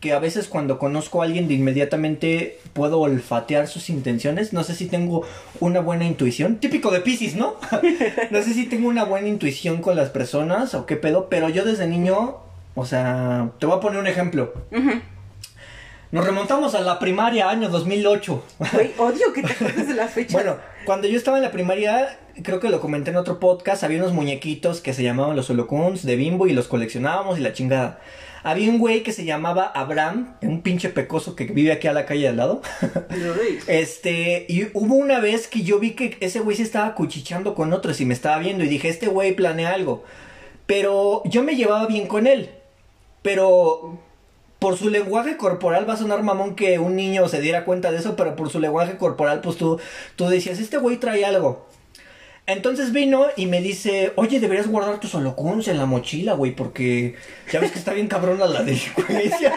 que a veces cuando conozco a alguien de inmediatamente puedo olfatear sus intenciones. No sé si tengo una buena intuición. Típico de Pisces, ¿no? no sé si tengo una buena intuición con las personas o qué pedo, pero yo desde niño, o sea, te voy a poner un ejemplo. Nos remontamos a la primaria, año 2008. Güey, odio que te acuerdes de las fechas. Bueno, cuando yo estaba en la primaria, creo que lo comenté en otro podcast, había unos muñequitos que se llamaban los holocuns de bimbo y los coleccionábamos y la chingada. Había un güey que se llamaba Abraham, un pinche pecoso que vive aquí a la calle al lado. Este, y hubo una vez que yo vi que ese güey se estaba cuchicheando con otros y me estaba viendo y dije, este güey planea algo. Pero yo me llevaba bien con él. Pero por su lenguaje corporal va a sonar mamón que un niño se diera cuenta de eso, pero por su lenguaje corporal, pues tú, tú decías, este güey trae algo. Entonces vino y me dice, oye, deberías guardar tus holocuns en la mochila, güey, porque ya ves que está bien cabrona la delincuencia.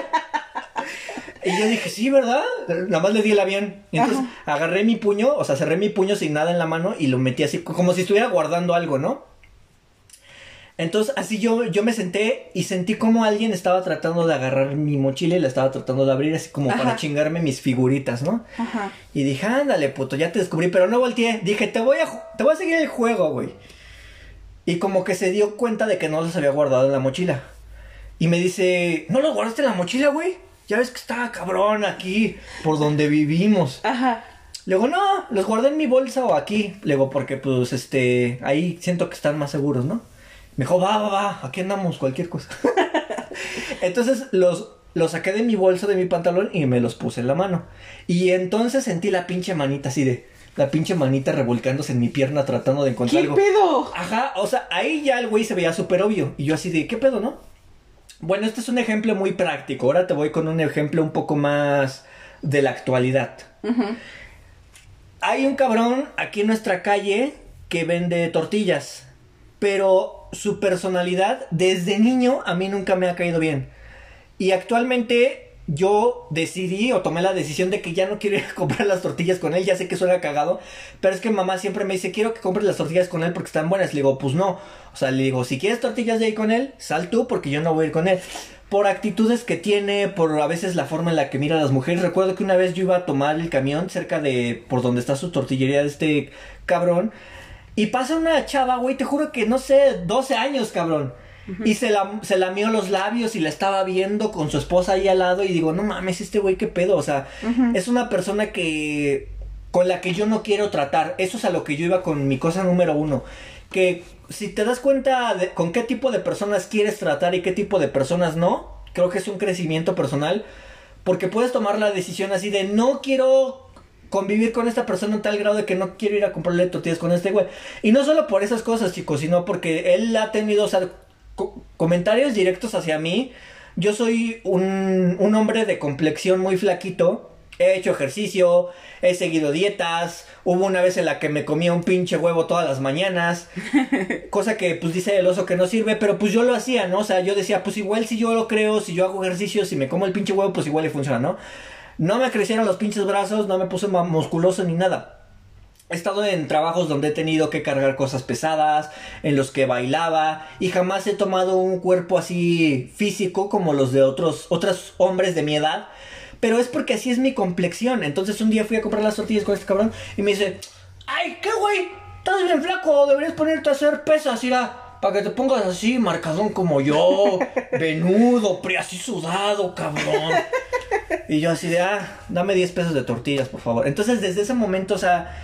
Y yo dije, sí, ¿verdad? Nada más le di el avión. Y entonces agarré mi puño, o sea, cerré mi puño sin nada en la mano y lo metí así, como si estuviera guardando algo, ¿no? Entonces así yo, yo me senté y sentí como alguien estaba tratando de agarrar mi mochila y la estaba tratando de abrir así como para chingarme mis figuritas, ¿no? Ajá. Y dije, ándale, puto, ya te descubrí, pero no volteé. Dije, te voy a, te voy a seguir el juego, güey. Y como que se dio cuenta de que no los había guardado en la mochila. Y me dice, ¿no los guardaste en la mochila, güey? Ya ves que estaba cabrón aquí, por donde vivimos. Ajá. Le digo, no, los guardé en mi bolsa o aquí. Le digo, porque pues este, ahí siento que están más seguros, ¿no? Me dijo, va, va, va, aquí andamos, cualquier cosa. entonces los, los saqué de mi bolsa, de mi pantalón y me los puse en la mano. Y entonces sentí la pinche manita así de, la pinche manita revolcándose en mi pierna tratando de encontrar ¿Qué algo. pedo? Ajá, o sea, ahí ya el güey se veía súper obvio. Y yo así de, ¿qué pedo, no? Bueno, este es un ejemplo muy práctico. Ahora te voy con un ejemplo un poco más de la actualidad. Hay un cabrón aquí en nuestra calle que vende tortillas. Pero su personalidad desde niño a mí nunca me ha caído bien. Y actualmente yo decidí o tomé la decisión de que ya no quiero ir a comprar las tortillas con él. Ya sé que suena cagado, pero es que mamá siempre me dice, quiero que compres las tortillas con él porque están buenas. Le digo, pues no. O sea, le digo, si quieres tortillas de ahí con él, sal tú porque yo no voy a ir con él. Por actitudes que tiene, por a veces la forma en la que mira a las mujeres. Recuerdo que una vez yo iba a tomar el camión cerca de por donde está su tortillería de este cabrón. Y pasa una chava, güey, te juro que no sé, 12 años, cabrón. Y se, la, se lamió los labios y la estaba viendo con su esposa ahí al lado y digo, no mames, este güey, qué pedo. O sea, es una persona que con la que yo no quiero tratar. Eso es a lo que yo iba con mi cosa número uno. Que si te das cuenta de con qué tipo de personas quieres tratar y qué tipo de personas no, creo que es un crecimiento personal. Porque puedes tomar la decisión así de no quiero convivir con esta persona en tal grado de que no quiero ir a comprarle tortillas con este güey. Y no solo por esas cosas, chicos, sino porque él ha tenido, o sea, co- comentarios directos hacia mí. Yo soy un, un hombre de complexión muy flaquito. He hecho ejercicio, he seguido dietas. Hubo una vez en la que me comía un pinche huevo todas las mañanas. Cosa que pues dice el oso que no sirve, pero pues yo lo hacía, ¿no? O sea, yo decía, pues igual si yo lo creo, si yo hago ejercicio, si me como el pinche huevo, pues igual le funciona, ¿no? No me crecieron los pinches brazos, no me puse ma- musculoso ni nada. He estado en trabajos donde he tenido que cargar cosas pesadas, en los que bailaba y jamás he tomado un cuerpo así físico como los de otros otros hombres de mi edad, pero es porque así es mi complexión. Entonces un día fui a comprar las tortillas con este cabrón y me dice, "Ay, qué güey, estás bien flaco, deberías ponerte a hacer pesas, irá." Para que te pongas así, marcadón como yo, venudo, así sudado, cabrón. Y yo así de, ah, dame 10 pesos de tortillas, por favor. Entonces, desde ese momento, o sea,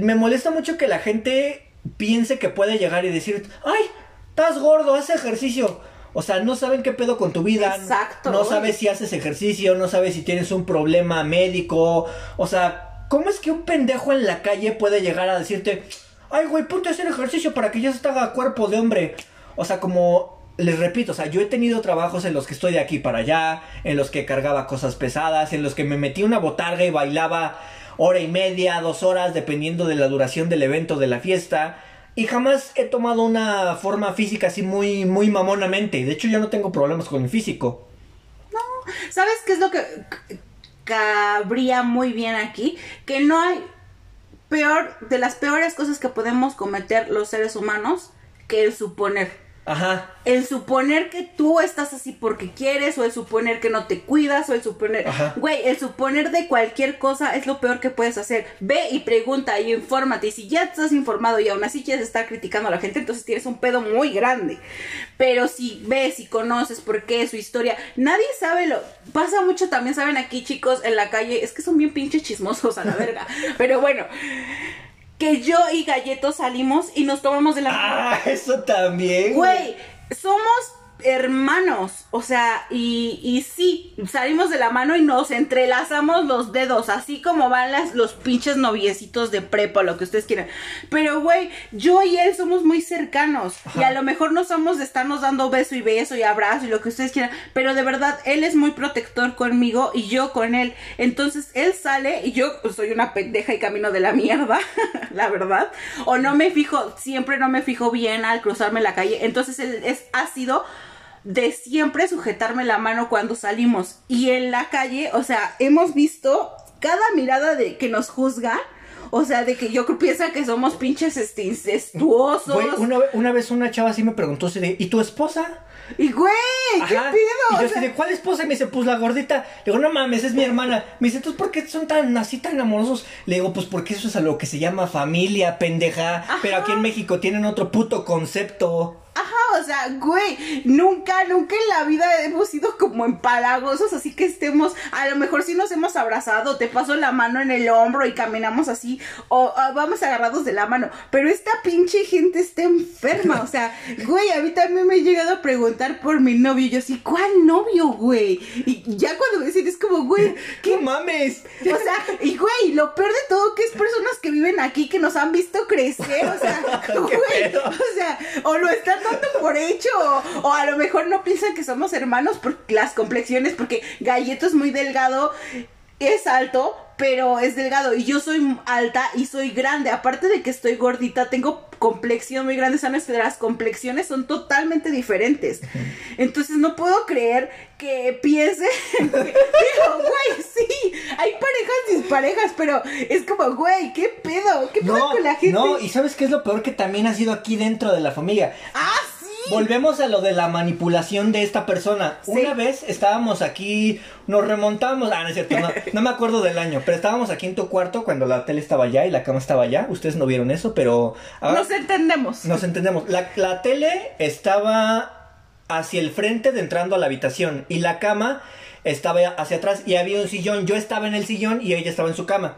me molesta mucho que la gente piense que puede llegar y decir, ay, estás gordo, haz ejercicio. O sea, no saben qué pedo con tu vida. Exacto. No sabes si haces ejercicio, no sabes si tienes un problema médico. O sea, ¿cómo es que un pendejo en la calle puede llegar a decirte, ay, güey, ponte a hacer ejercicio para que ya se haga cuerpo de hombre? O sea, como les repito, o sea, yo he tenido trabajos en los que estoy de aquí para allá, en los que cargaba cosas pesadas, en los que me metí una botarga y bailaba hora y media, dos horas, dependiendo de la duración del evento, de la fiesta. Y jamás he tomado una forma física así muy, muy mamonamente. De hecho, yo no tengo problemas con mi físico. ¿Sabes qué es lo que cabría muy bien aquí? Que no hay peor, de las peores cosas que podemos cometer los seres humanos que el suponer. Ajá. El suponer que tú estás así porque quieres, o el suponer que no te cuidas, o el suponer. Ajá. Güey, el suponer de cualquier cosa es lo peor que puedes hacer. Ve y pregunta y infórmate. Y si ya estás informado y aún así quieres estar criticando a la gente, entonces tienes un pedo muy grande. Pero si ves y conoces por qué, su historia, nadie sabe lo. Pasa mucho también, saben aquí, chicos, en la calle, es que son bien pinches chismosos a la verga. Pero bueno. Que yo y Galleto salimos y nos tomamos de la mano. Ah, eso también. Güey, somos hermanos, o sea, y, y sí, salimos de la mano y nos entrelazamos los dedos, así como van las, los pinches noviecitos de prepa, lo que ustedes quieran. Pero, güey, yo y él somos muy cercanos, y a lo mejor no somos de estarnos dando beso y beso y abrazo y lo que ustedes quieran, pero de verdad, él es muy protector conmigo y yo con él. Entonces, él sale y yo pues, soy una pendeja y camino de la mierda, la verdad, o no me fijo, siempre no me fijo bien al cruzarme la calle, entonces él es, ha sido de siempre sujetarme la mano cuando salimos. Y en la calle, o sea, hemos visto cada mirada de que nos juzga. O sea, de que yo piensa que somos pinches este, incestuosos. Güey, una, ve- una vez una chava así me preguntó así de, ¿y tu esposa? Y güey, ¿qué Ajá. Y yo O así sea, de, ¿cuál esposa? Y me dice, pues la gordita. Le digo, no mames, es mi hermana. Me dice, entonces, ¿por qué son tan así tan amorosos? Le digo, pues porque eso es a lo que se llama familia, pendeja. Pero aquí en México tienen otro puto concepto. Ajá, o sea, güey, nunca, nunca en la vida hemos sido como empalagosos, así que estemos, a lo mejor sí nos hemos abrazado, te paso la mano en el hombro y caminamos así, o, vamos agarrados de la mano, pero esta pinche gente está enferma, o sea, güey, a mí también me he llegado a preguntar por mi novio, yo así, ¿cuál novio, güey? Y ya cuando dicen, es como, güey, ¿qué mames? O sea, y güey, lo peor de todo que es personas que viven aquí que nos han visto crecer, o sea, güey, o sea, o lo están dando por hecho, o, a lo mejor no piensan que somos hermanos por las complexiones, porque Galleto es muy delgado, es alto, pero es delgado y yo soy alta y soy grande. Aparte de que estoy gordita, tengo complexión muy grande. O sea, nuestras complexiones son totalmente diferentes. Entonces no puedo creer que piense. Digo, güey, sí, hay parejas disparejas, pero es como, güey, ¿qué pedo? ¿Qué pedo con la gente? No, y ¿sabes qué es lo peor que también ha sido aquí dentro de la familia? Ah, Volvemos a lo de la manipulación de esta persona. Una vez estábamos aquí, nos remontamos, ah, no es cierto, no, me acuerdo del año, pero estábamos aquí en tu cuarto cuando la tele estaba allá y la cama estaba allá. Ustedes no vieron eso, pero... nos entendemos. Nos entendemos. La, la tele estaba hacia el frente de entrando a la habitación y la cama estaba hacia atrás y había un sillón. Yo estaba en el sillón y ella estaba en su cama.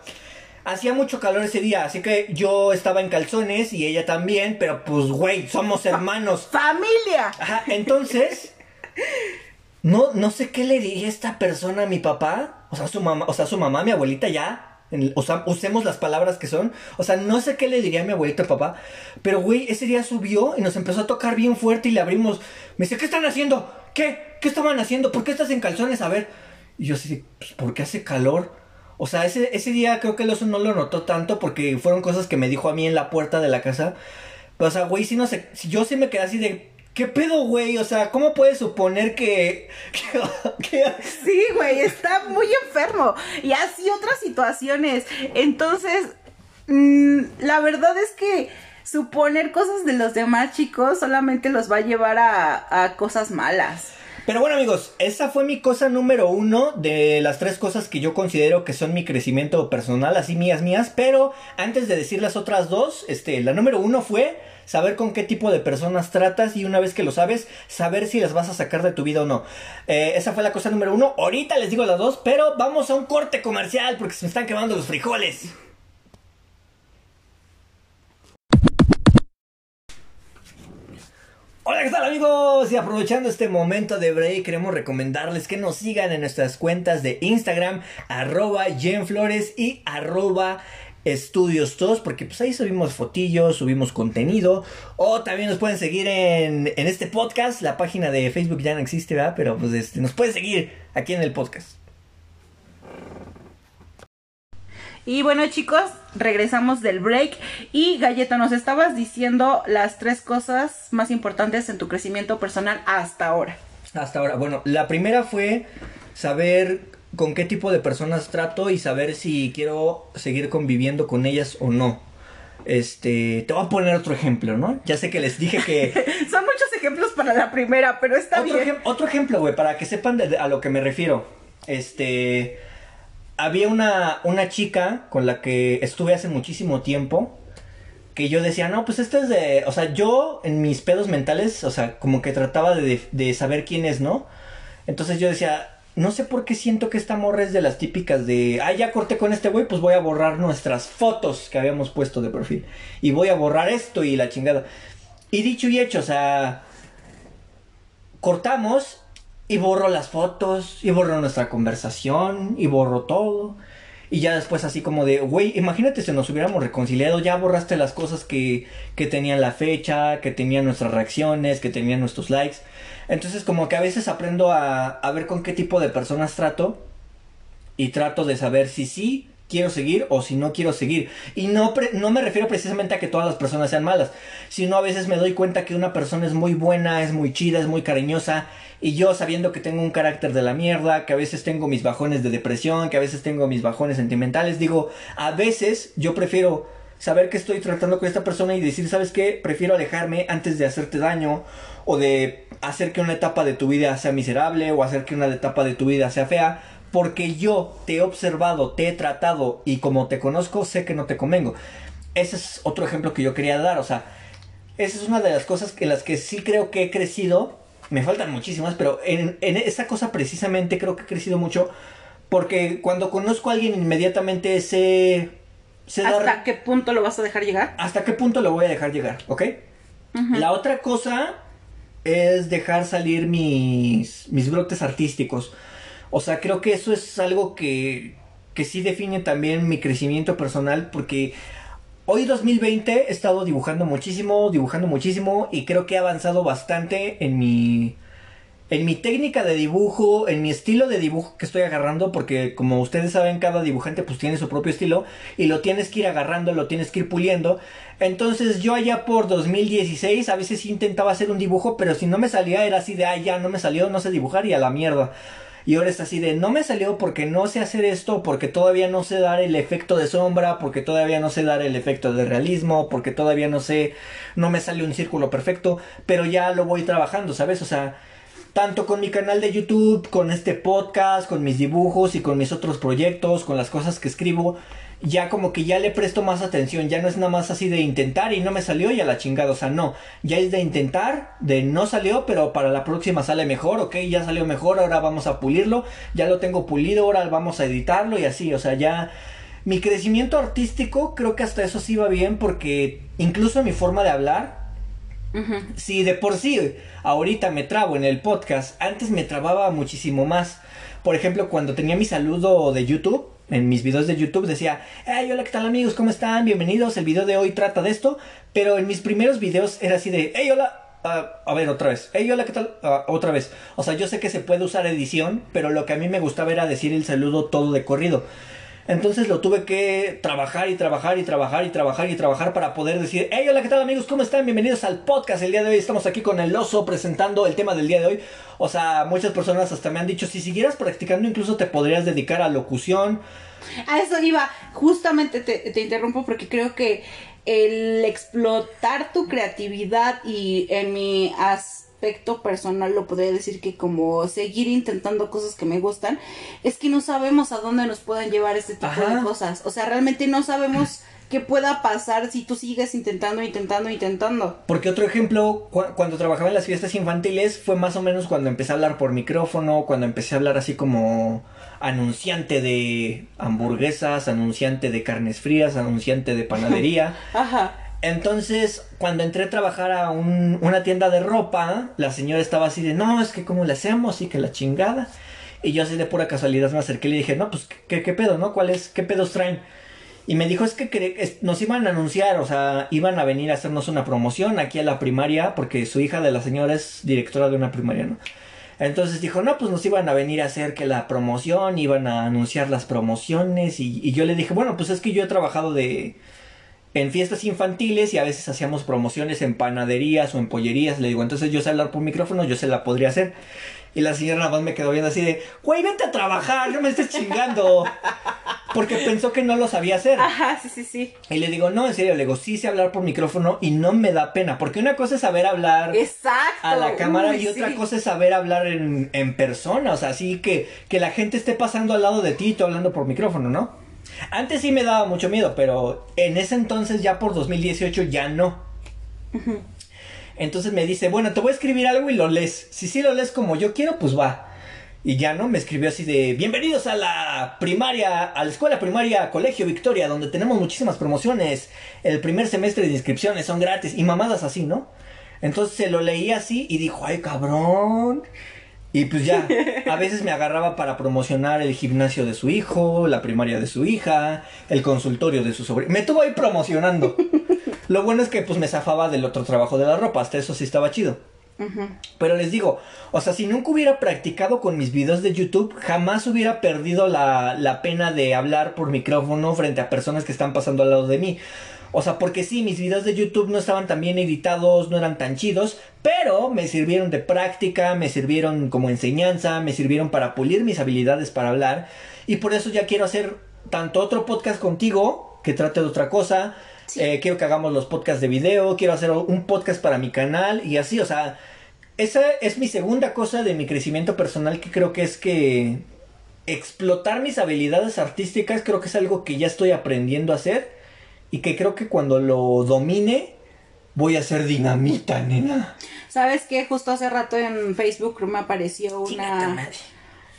Hacía mucho calor ese día, así que yo estaba en calzones y ella también, pero pues, güey, somos hermanos. ¡Familia! Ajá, entonces, no, no sé qué le diría esta persona a mi papá, o sea, su mamá, o sea, su mamá, mi abuelita ya, o sea, usemos las palabras que son. O sea, no sé qué le diría a mi abuelita papá. Pero, güey, ese día subió y nos empezó a tocar bien fuerte y le abrimos. Me dice, ¿qué están haciendo? ¿Qué? ¿Qué estaban haciendo? ¿Por qué estás en calzones? A ver. Y yo así, pues, ¿por qué hace calor? O sea, ese, ese día creo que el oso no lo notó tanto porque fueron cosas que me dijo a mí en la puerta de la casa. o sea, güey, si no sé, si yo sí me quedé así de, ¿Qué pedo, güey? O sea, ¿cómo puedes suponer que... Sí, güey, está muy enfermo. Y así otras situaciones. Entonces, mm, la verdad es que suponer cosas de los demás chicos solamente los va a llevar a, a cosas malas. Pero bueno amigos, esa fue mi cosa número uno de las tres cosas que yo considero que son mi crecimiento personal, así mías mías. Pero antes de decir las otras dos, este, la número uno fue saber con qué tipo de personas tratas y una vez que lo sabes, saber si las vas a sacar de tu vida o no. Eh, esa fue la cosa número uno. Ahorita les digo las dos, pero vamos a un corte comercial porque se me están quemando los frijoles. Hola, ¿qué tal amigos? Y aprovechando este momento de break, queremos recomendarles que nos sigan en nuestras cuentas de Instagram, arroba Jenflores y arroba Estudios Todos, porque pues ahí subimos fotillos, subimos contenido, o también nos pueden seguir en, en este podcast, la página de Facebook ya no existe, ¿verdad? Pero pues este, nos pueden seguir aquí en el podcast. Y bueno chicos, regresamos del break y Galleta, nos estabas diciendo las tres cosas más importantes en tu crecimiento personal hasta ahora. Hasta ahora, bueno, la primera fue saber con qué tipo de personas trato y saber si quiero seguir conviviendo con ellas o no. Este, te voy a poner otro ejemplo, ¿no? Ya sé que les dije que... Son muchos ejemplos para la primera, pero está bien. otro ejemplo, güey, para que sepan a lo que me refiero. Este había una, una chica con la que estuve hace muchísimo tiempo que yo decía, no, pues este es de, o sea, yo en mis pedos mentales, o sea, como que trataba de, de saber quién es, ¿no? Entonces yo decía, no sé por qué siento que esta morra es de las típicas de, ah, ya corté con este güey, pues voy a borrar nuestras fotos que habíamos puesto de perfil. Y voy a borrar esto y la chingada. Y dicho y hecho, o sea, cortamos y borro las fotos, y borro nuestra conversación, y borro todo. Y ya después así como de, güey, imagínate si nos hubiéramos reconciliado, ya borraste las cosas que, que tenían la fecha, que tenían nuestras reacciones, que tenían nuestros likes. Entonces como que a veces aprendo a, a ver con qué tipo de personas trato y trato de saber si sí quiero seguir o si no quiero seguir. Y no, no me refiero precisamente a que todas las personas sean malas, sino a veces me doy cuenta que una persona es muy buena, es muy chida, es muy cariñosa, y yo sabiendo que tengo un carácter de la mierda, que a veces tengo mis bajones de depresión, que a veces tengo mis bajones sentimentales, digo, a veces yo prefiero saber que estoy tratando con esta persona y decir, ¿sabes qué? Prefiero alejarme antes de hacerte daño o de hacer que una etapa de tu vida sea miserable o hacer que una etapa de tu vida sea fea porque yo te he observado, te he tratado y como te conozco sé que no te convengo. Ese es otro ejemplo que yo quería dar, o sea, esa es una de las cosas en las que sí creo que he crecido. Me faltan muchísimas, pero en, en esa cosa precisamente creo que he crecido mucho. Porque cuando conozco a alguien inmediatamente sé... sé dar- ¿Hasta qué punto lo vas a dejar llegar? hasta qué punto lo voy a dejar llegar, ¿ok? La otra cosa es dejar salir mis, mis brotes artísticos. O sea, creo que eso es algo que, que sí define también mi crecimiento personal porque hoy 2020 he estado dibujando muchísimo, dibujando muchísimo y creo que he avanzado bastante en mi en mi técnica de dibujo, en mi estilo de dibujo que estoy agarrando, porque como ustedes saben, cada dibujante pues tiene su propio estilo y lo tienes que ir agarrando, lo tienes que ir puliendo. Entonces yo allá por 2016 a veces intentaba hacer un dibujo, pero si no me salía era así de, ah, ya no me salió, no sé dibujar y a la mierda. Y ahora es así de, no me salió porque no sé hacer esto, porque todavía no sé dar el efecto de sombra, porque todavía no sé dar el efecto de realismo, porque todavía no sé, no me sale un círculo perfecto, pero ya lo voy trabajando, ¿sabes? O sea, tanto con mi canal de YouTube, con este podcast, con mis dibujos y con mis otros proyectos, con las cosas que escribo, ya como que ya le presto más atención, ya no es nada más así de intentar y no me salió y a la chingada, o sea, no, ya es de intentar, de no salió, pero para la próxima sale mejor, ok, ya salió mejor, ahora vamos a pulirlo, ya lo tengo pulido, ahora vamos a editarlo y así, o sea, ya mi crecimiento artístico creo que hasta eso sí va bien porque incluso mi forma de hablar Ujú. si de por sí ahorita me trabo en el podcast, antes me trababa muchísimo más. Por ejemplo, cuando tenía mi saludo de YouTube, en mis videos de YouTube decía, hey, hola, ¿qué tal amigos? ¿Cómo están? Bienvenidos, el video de hoy trata de esto. Pero en mis primeros videos era así de, hey, hola. ah, a ver, otra vez. Hey, hola, ¿qué tal? Ah, otra vez. O sea, yo sé que se puede usar edición, pero lo que a mí me gustaba era decir el saludo todo de corrido. Entonces lo tuve que trabajar y trabajar y trabajar y trabajar y trabajar para poder decir, hey, hola, ¿qué tal amigos? ¿Cómo están? Bienvenidos al podcast. El día de hoy estamos aquí con el oso presentando el tema del día de hoy. O sea, muchas personas hasta me han dicho, si siguieras practicando incluso te podrías dedicar a locución. A eso iba, justamente te, te interrumpo porque creo que el explotar tu creatividad y en mi aspecto personal lo podría decir que como seguir intentando cosas que me gustan, es que no sabemos a dónde nos pueden llevar este tipo Ajá. de cosas. O sea, realmente no sabemos qué pueda pasar si tú sigues intentando, intentando, intentando. Porque otro ejemplo, cu- cuando trabajaba en las fiestas infantiles, fue más o menos cuando empecé a hablar por micrófono, cuando empecé a hablar así como anunciante de hamburguesas, anunciante de carnes frías, anunciante de panadería. Ajá. Entonces, cuando entré a trabajar a un- una tienda de ropa, la señora estaba así de, no, es que cómo le hacemos y que la chingada. Y yo así de pura casualidad me acerqué y le dije, no, pues, ¿qué, pedo, no? ¿Cuál es? ¿Qué pedos traen? Y me dijo, es que nos iban a anunciar, o sea, iban a venir a hacernos una promoción aquí a la primaria, porque su hija de la señora es directora de una primaria, ¿no? Entonces dijo, no, pues nos iban a venir a hacer que la promoción, iban a anunciar las promociones, y yo le dije, bueno, pues es que yo he trabajado de en fiestas infantiles y a veces hacíamos promociones en panaderías o en pollerías. Le digo, entonces yo sé hablar por micrófono, yo se la podría hacer. Y la señora nada más me quedó viendo así de, güey, vente a trabajar, no me estés chingando. Porque pensó que no lo sabía hacer. Ajá, sí, sí, sí. Y le digo, no, en serio, le digo, sí sé hablar por micrófono y no me da pena. Porque una cosa es saber hablar Exacto. a la cámara Uy, y otra cosa es saber hablar en, en persona. O sea, así que, que la gente esté pasando al lado de ti y tú hablando por micrófono, ¿no? Antes sí me daba mucho miedo, pero en ese entonces, ya por 2018, ya no. Entonces me dice, bueno, te voy a escribir algo y lo lees. Si sí lo lees como yo quiero, pues va. Y ya no, me escribió así de, bienvenidos a la primaria, a la escuela primaria Colegio Victoria, donde tenemos muchísimas promociones. El primer semestre de inscripciones son gratis y mamadas así, ¿no? Entonces se lo leí así y dijo, ay cabrón. Y pues ya, a veces me agarraba para promocionar el gimnasio de su hijo, la primaria de su hija, el consultorio de su sobrino. Me tuvo ahí promocionando. Lo bueno es que pues me zafaba del otro trabajo de la ropa, hasta eso sí estaba chido. Pero les digo, o sea, si nunca hubiera practicado con mis videos de YouTube, jamás hubiera perdido la, la pena de hablar por micrófono frente a personas que están pasando al lado de mí. O sea, porque sí, mis videos de YouTube no estaban tan bien editados, no eran tan chidos, pero me sirvieron de práctica, me sirvieron como enseñanza, me sirvieron para pulir mis habilidades para hablar. Y por eso ya quiero hacer tanto otro podcast contigo, que trate de otra cosa, Sí. eh, quiero que hagamos los podcasts de video, quiero hacer un podcast para mi canal y así, o sea, esa es mi segunda cosa de mi crecimiento personal que creo que es que explotar mis habilidades artísticas creo que es algo que ya estoy aprendiendo a hacer y que creo que cuando lo domine voy a ser dinamita, nena. ¿Sabes qué? Justo hace rato en Facebook me apareció una,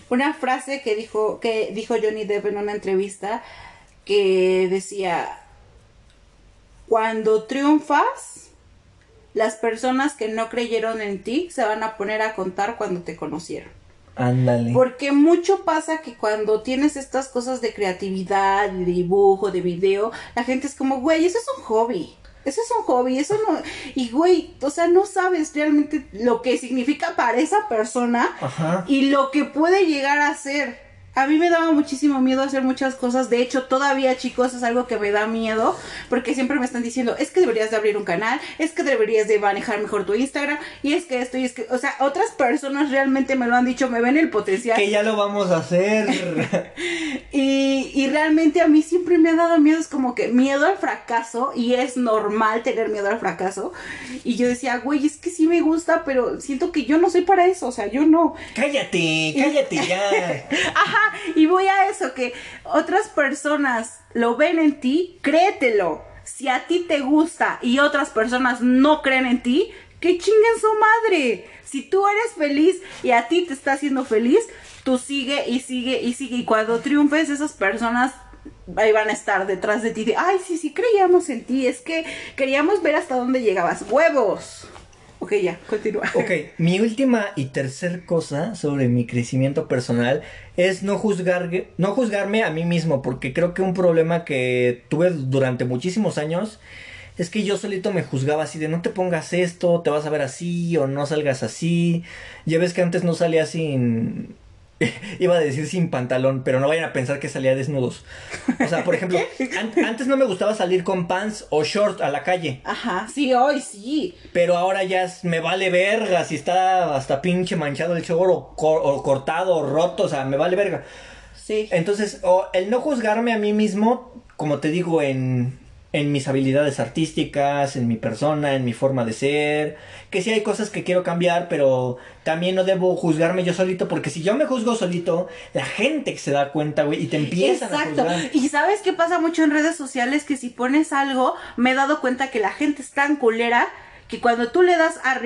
una frase que dijo, que dijo Johnny Depp en una entrevista que decía, cuando triunfas, las personas que no creyeron en ti se van a poner a contar cuando te conocieron. Ándale. Porque mucho pasa que cuando tienes estas cosas de creatividad, de dibujo, de video, la gente es como, güey, eso es un hobby. Eso es un hobby, eso no. Y güey, o sea, no sabes realmente lo que significa para esa persona Ajá. y lo que puede llegar a ser. A mí me daba muchísimo miedo hacer muchas cosas. De hecho, todavía, chicos, es algo que me da miedo. Porque siempre me están diciendo, es que deberías de abrir un canal, es que deberías de manejar mejor tu Instagram, y es que esto, y es que, o sea, otras personas realmente me lo han dicho, me ven el potencial. Que ya lo vamos a hacer. Y, y realmente a mí siempre me ha dado miedo, es como que miedo al fracaso, y es normal tener miedo al fracaso. Y yo decía, güey, es que sí me gusta, pero siento que yo no soy para eso, o sea, yo no. cállate, cállate ya. Ajá, y voy a eso, que otras personas lo ven en ti, créetelo. Si a ti te gusta y otras personas no creen en ti, que chinguen su madre. Si tú eres feliz y a ti te está haciendo feliz, tú sigue y sigue y sigue. Y cuando triunfes, esas personas ahí van a estar detrás de ti. De, Ay, sí, sí, creíamos en ti. Es que queríamos ver hasta dónde llegabas. ¡Huevos! Ok, ya, continúa. Ok, mi última y tercer cosa sobre mi crecimiento personal es no juzgar, no juzgarme a mí mismo, porque creo que un problema que tuve durante muchísimos años es que yo solito me juzgaba así de no te pongas esto, te vas a ver así o no salgas así. Ya ves que antes no salía sin iba a decir sin pantalón, pero no vayan a pensar que salía desnudos. O sea, por ejemplo, an- antes no me gustaba salir con pants o short a la calle. Ajá, sí, hoy sí. Pero ahora ya es- me vale verga si está hasta pinche manchado el short o, cor- o cortado o roto, o sea, me vale verga. Sí. Entonces, o el no juzgarme a mí mismo, como te digo, en, en mis habilidades artísticas, en mi persona, en mi forma de ser, que sí hay cosas que quiero cambiar, pero también no debo juzgarme yo solito, porque si yo me juzgo solito, la gente se da cuenta, güey, y te empiezan Exacto. a juzgar. Y sabes qué pasa mucho en redes sociales que si pones algo, me he dado cuenta que la gente es tan culera que cuando tú le das a-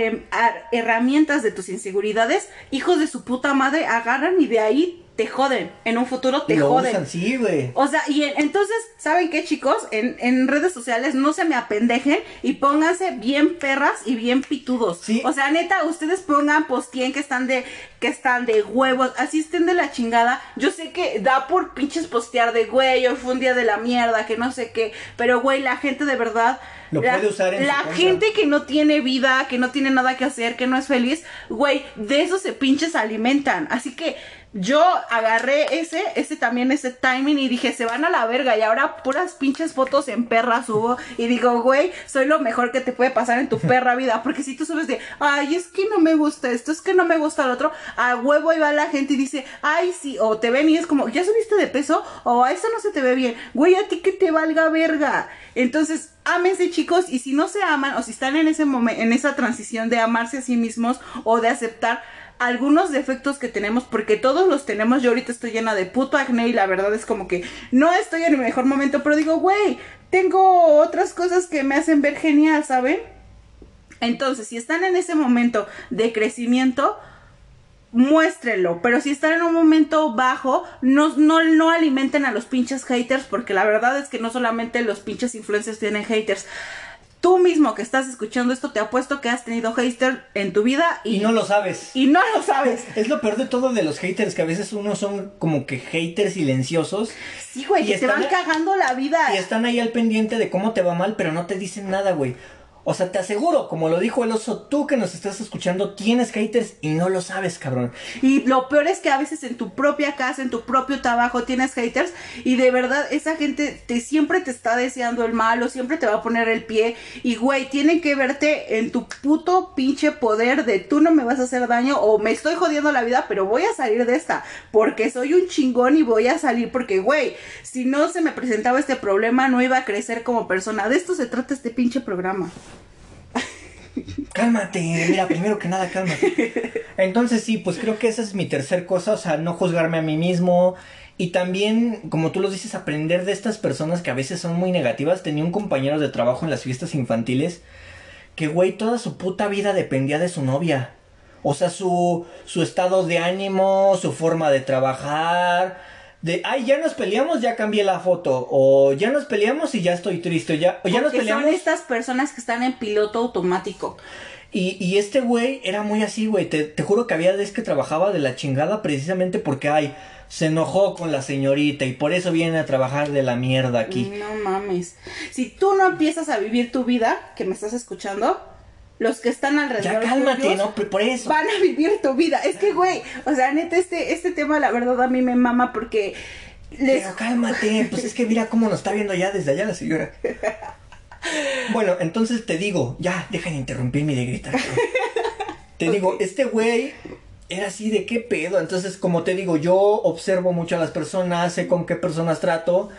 herramientas de tus inseguridades, hijos de su puta madre agarran y de ahí te joden. En un futuro te lo joden. usan, sí, güey. O sea, y en- entonces, ¿saben qué, chicos? En, en redes sociales no se me apendejen y pónganse bien perras y bien pitudos. Sí. O sea, neta, ustedes pongan, postien que están de, que están de huevos, así estén de la chingada. Yo sé que da por pinches postear de güey, hoy fue un día de la mierda, que no sé qué. Pero, güey, la gente de verdad. Lo la, puede usar en La gente que no tiene vida, que no tiene nada que hacer, que no es feliz, güey, de eso se pinches alimentan. Así que yo agarré ese, ese también, ese timing y dije, se van a la verga. Y ahora puras pinches fotos en perra subo. Y digo, güey, soy lo mejor que te puede pasar en tu perra vida. Porque si tú subes de, ay, es que no me gusta esto, es que no me gusta lo otro, a huevo y va la gente y dice, ay, sí, o te ven y es como, ya subiste de peso, o a eso no se te ve bien. Güey, a ti que te valga verga. Entonces, ámense chicos y si no se aman o si están en ese momento, en esa transición de amarse a sí mismos o de aceptar algunos defectos que tenemos, porque todos los tenemos. Yo ahorita estoy llena de puto acné y la verdad es como que no estoy en mi mejor momento, pero digo, güey, tengo otras cosas que me hacen ver genial, ¿saben? Entonces, si están en ese momento de crecimiento, muéstrenlo, pero si están en un momento bajo, no, no, no alimenten a los pinches haters, porque la verdad es que no solamente los pinches influencers tienen haters. Tú mismo que estás escuchando esto, te apuesto que has tenido haters en tu vida y, Y no lo sabes. y no lo sabes. Es lo peor de todo de los haters, que a veces unos son como que haters silenciosos Sí, güey, Y que te van cagando la vida. y están ahí al pendiente de cómo te va mal, pero no te dicen nada, güey. O sea, te aseguro, como lo dijo el oso, tú que nos estás escuchando, tienes haters y no lo sabes, cabrón. Y lo peor es que a veces en tu propia casa, en tu propio trabajo tienes haters y de verdad esa gente te siempre te está deseando el mal o siempre te va a poner el pie y güey, tienen que verte en tu puto pinche poder de tú no me vas a hacer daño o me estoy jodiendo la vida, pero voy a salir de esta porque soy un chingón y voy a salir porque güey, si no se me presentaba este problema no iba a crecer como persona. De esto se trata este pinche programa. Cálmate, mira, primero que nada, cálmate. Entonces sí, pues creo que esa es mi tercer cosa, o sea, no juzgarme a mí mismo. Y también, como tú lo dices, aprender de estas personas que a veces son muy negativas. Tenía un compañero de trabajo en las fiestas infantiles que, güey, toda su puta vida dependía de su novia. O sea, su, su estado de ánimo, su forma de trabajar. De, ay, ya nos peleamos, ya cambié la foto. O ya nos peleamos y ya estoy triste. Ya, o ya nos peleamos. son estas personas que están en piloto automático. Y, y este güey era muy así, güey. Te, te juro que había veces que trabajaba de la chingada precisamente porque, ay, se enojó con la señorita y por eso viene a trabajar de la mierda aquí. No mames. Si tú no empiezas a vivir tu vida, que me estás escuchando, los que están alrededor Ya cálmate, ¿no? Por eso. van a vivir tu vida. Es que, güey, o sea, neta, este, este tema, la verdad, a mí me mama porque les... Pero cálmate, pues es que mira cómo nos está viendo ya desde allá la señora. Bueno, entonces te digo, ya, deja de interrumpirme de gritar. Te digo, este güey era así de qué pedo. Entonces, como te digo, yo observo mucho a las personas, sé con qué personas trato.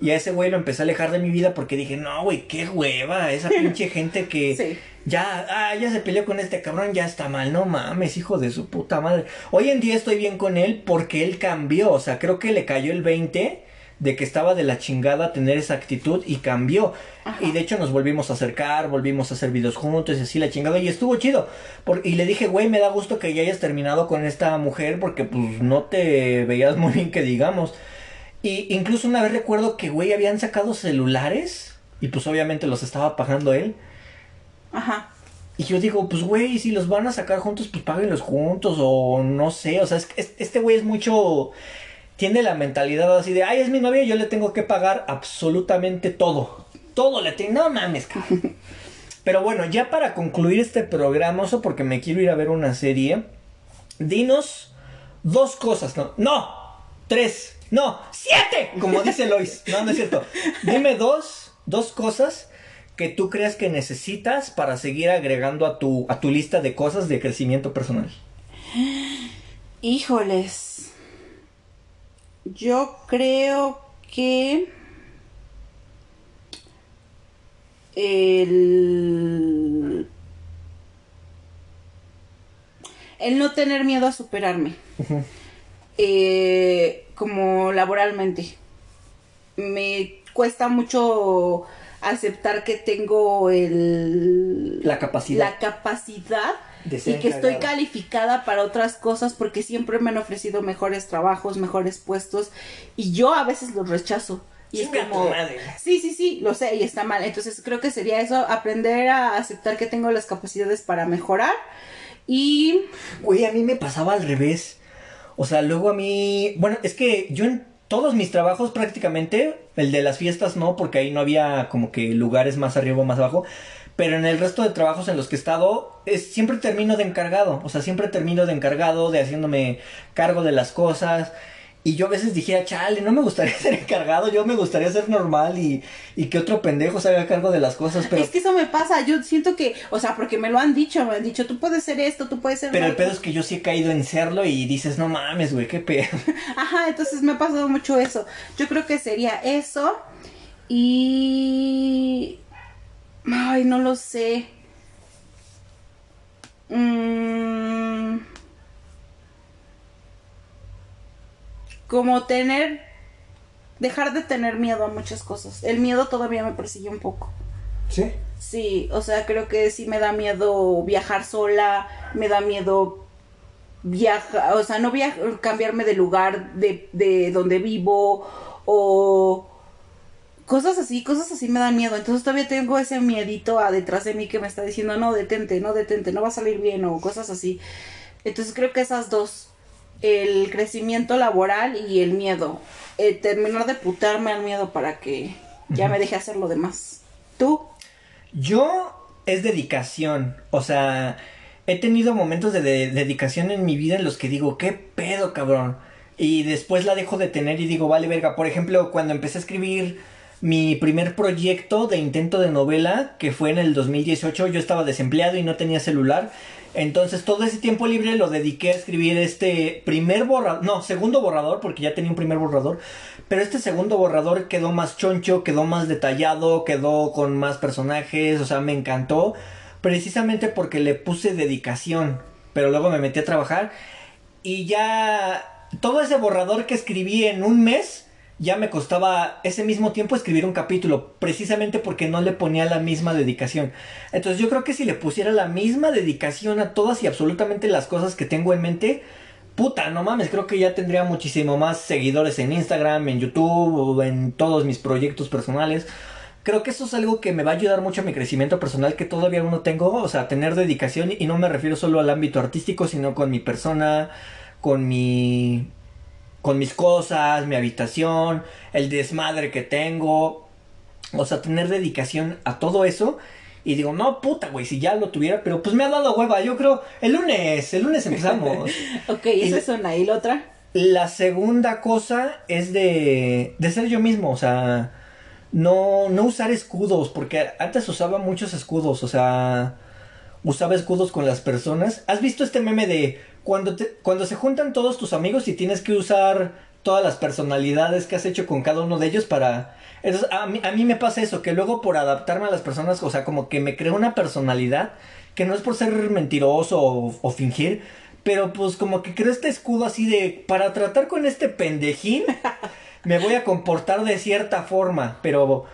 Y a ese güey lo empecé a alejar de mi vida porque dije, no, güey, qué hueva. Esa pinche gente que Sí. Ya, ah, ya se peleó con este cabrón, ya está mal. No mames, hijo de su puta madre. Hoy en día estoy bien con él porque él cambió. O sea, creo que le cayó el 20 de que estaba de la chingada tener esa actitud y cambió. Ajá. Y de hecho nos volvimos a acercar, volvimos a hacer videos juntos y así la chingada. Y estuvo chido. Por- y le dije, güey, me da gusto que ya hayas terminado con esta mujer porque pues no te veías muy bien que digamos. Y incluso una vez recuerdo que, güey, habían sacado celulares y pues obviamente los estaba pagando él. Ajá. Y yo digo, pues güey, si los van a sacar juntos, pues páguenlos juntos o no sé, o sea, es es- este güey es mucho, tiene la mentalidad así de, ay, es mi novia, yo le tengo que pagar absolutamente todo, todo le tengo, no mames, cabrón. Pero bueno, ya para concluir este programa, oso, porque me quiero ir a ver una serie, dinos dos cosas, no, no, tres, no, siete, como dice Lois, no, no es cierto, dime dos, dos cosas que tú creas que necesitas para seguir agregando a tu, a tu lista de cosas de crecimiento personal. Híjoles. Yo creo que el el no tener miedo a superarme. Eh, como laboralmente. Me cuesta mucho aceptar que tengo el La capacidad. la capacidad De y que estoy calificada para otras cosas porque siempre me han ofrecido mejores trabajos, mejores puestos y yo a veces los rechazo. Y es Chinga tu como, madre. sí, sí, sí, lo sé y está mal. Entonces creo que sería eso, aprender a aceptar que tengo las capacidades para mejorar y Güey, a mí me pasaba al revés. O sea, luego a mí. Bueno, es que yo en todos mis trabajos prácticamente, el de las fiestas no, porque ahí no había como que lugares más arriba o más abajo. Pero en el resto de trabajos en los que he estado, es, siempre termino de encargado. O sea, siempre termino de encargado, de haciéndome cargo de las cosas. Y yo a veces dijera, chale, no me gustaría ser encargado, yo me gustaría ser normal y, y que otro pendejo se haga cargo de las cosas. Pero, es que eso me pasa, yo siento que, o sea, porque me lo han dicho, me han dicho, tú puedes ser esto, tú puedes ser pero el pedo otro". es que yo sí he caído en serlo y dices, no mames, güey, qué pedo. Ajá, entonces me ha pasado mucho eso. Yo creo que sería eso. Y... Ay, no lo sé. Mm, Como tener... Dejar de tener miedo a muchas cosas. El miedo todavía me persigue un poco. ¿Sí? Sí, o sea, creo que sí me da miedo viajar sola, me da miedo viajar, o sea, no viajar, cambiarme de lugar de, de donde vivo o cosas así, cosas así me dan miedo. Entonces todavía tengo ese miedito a detrás de mí que me está diciendo, no, detente, no, detente, no va a salir bien o cosas así. Entonces creo que esas dos, el crecimiento laboral y el miedo, eh, terminar de putarme al miedo para que ya me deje hacer lo demás. ¿Tú? Yo es dedicación, o sea, he tenido momentos de, de- dedicación en mi vida en los que digo, ¿qué pedo, cabrón? Y después la dejo de tener y digo, vale, verga. Por ejemplo, cuando empecé a escribir mi primer proyecto de intento de novela, que fue en el 2018, yo estaba desempleado y no tenía celular. Entonces todo ese tiempo libre lo dediqué a escribir este primer borrador, no, segundo borrador, porque ya tenía un primer borrador, pero este segundo borrador quedó más choncho, quedó más detallado, quedó con más personajes, o sea, me encantó, precisamente porque le puse dedicación, pero luego me metí a trabajar y ya todo ese borrador que escribí en un mes ya me costaba ese mismo tiempo escribir un capítulo, precisamente porque no le ponía la misma dedicación. Entonces yo creo que si le pusiera la misma dedicación a todas y absolutamente las cosas que tengo en mente, puta, no mames, creo que ya tendría muchísimo más seguidores en Instagram, en YouTube o en todos mis proyectos personales. Creo que eso es algo que me va a ayudar mucho a mi crecimiento personal que todavía no tengo, o sea, tener dedicación y no me refiero solo al ámbito artístico, sino con mi persona, con mi con mis cosas, mi habitación, el desmadre que tengo. O sea, tener dedicación a todo eso. Y digo, no, puta, güey, si ya lo tuviera, pero pues me ha dado hueva. Yo creo, el lunes, el lunes empezamos. ok, esa es una. ¿Y la otra? La segunda cosa es de, de ser yo mismo, o sea, no, no usar escudos, porque antes usaba muchos escudos, o sea, usaba escudos con las personas. ¿Has visto este meme de cuando, te, cuando se juntan todos tus amigos y tienes que usar todas las personalidades que has hecho con cada uno de ellos para... a, mí, a mí me pasa eso, que luego por adaptarme a las personas, o sea, como que me creo una personalidad que no es por ser mentiroso o, fingir, pero pues como que creo este escudo así de, para tratar con este pendejín, me voy a comportar de cierta forma, pero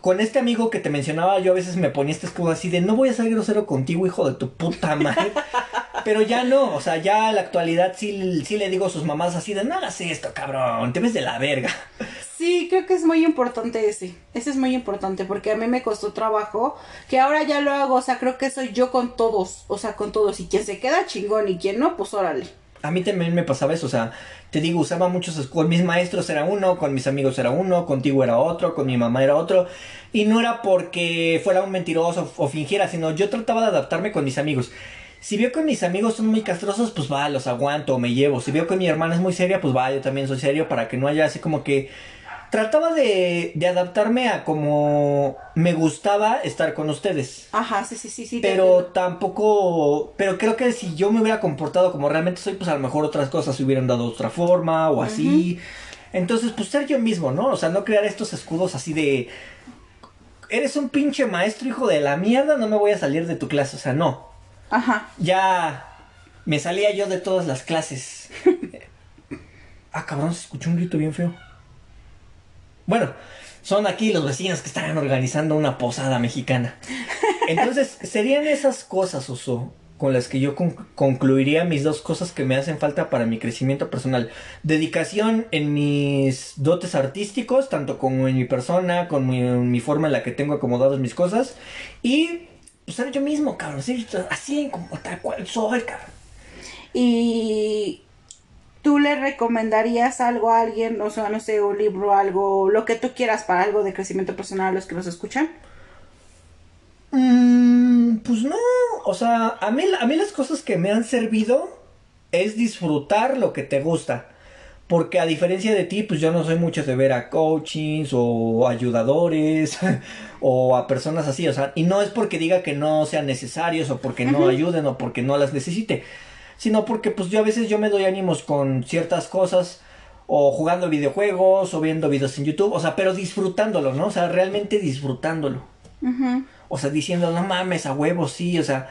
con este amigo que te mencionaba, yo a veces me ponía este escudo así de, no voy a ser grosero contigo, hijo de tu puta madre. Pero ya no, o sea, ya en la actualidad sí, sí le digo a sus mamás así de, no hagas esto, cabrón, te ves de la verga. Sí, creo que es muy importante ese. Ese es muy importante porque a mí me costó trabajo, que ahora ya lo hago, o sea, creo que soy yo con todos, o sea, con todos. Y quien se queda chingón y quien no, pues órale. A mí también me pasaba eso, o sea, te digo, usaba muchos, con mis maestros era uno, con mis amigos era uno, contigo era otro, con mi mamá era otro. Y no era porque fuera un mentiroso o fingiera, sino yo trataba de adaptarme con mis amigos. Si veo que mis amigos son muy castrosos, pues va, los aguanto, me llevo. Si veo que mi hermana es muy seria, pues va, yo también soy serio para que no haya así como que... Trataba de, de adaptarme a como me gustaba estar con ustedes. Ajá, sí, sí, sí, sí. Pero tampoco... Pero creo que si yo me hubiera comportado como realmente soy, pues a lo mejor otras cosas se hubieran dado de otra forma o así. Entonces, pues ser yo mismo, ¿no? O sea, no crear estos escudos así de... Eres un pinche maestro hijo de la mierda, no me voy a salir de tu clase. O sea, no. Ajá. Ya me salía yo de todas las clases. ah, cabrón, se escuchó un grito bien feo. Bueno, son aquí los vecinos que están organizando una posada mexicana. Entonces, serían esas cosas, Oso, con las que yo concluiría mis dos cosas que me hacen falta para mi crecimiento personal. Dedicación en mis dotes artísticos, tanto como en mi persona, con mi forma en la que tengo acomodadas mis cosas. Y pues ser yo mismo, cabrón, así como tal cual soy, cabrón. Y tú le recomendarías algo a alguien, o sea, no sé, un libro, algo, lo que tú quieras para algo de crecimiento personal a los que nos escuchan? Mm, pues no, o sea, a mí, a mí las cosas que me han servido es disfrutar lo que te gusta. Porque a diferencia de ti, pues yo no soy mucho de ver a coachings o ayudadores o a personas así, o sea, y no es porque diga que no sean necesarios o porque no ayuden o porque no las necesite, sino porque pues yo a veces yo me doy ánimos con ciertas cosas o jugando videojuegos o viendo videos en YouTube, o sea, pero disfrutándolo, ¿no? O sea, realmente disfrutándolo. O sea, diciendo, no mames, a huevos, sí, o sea,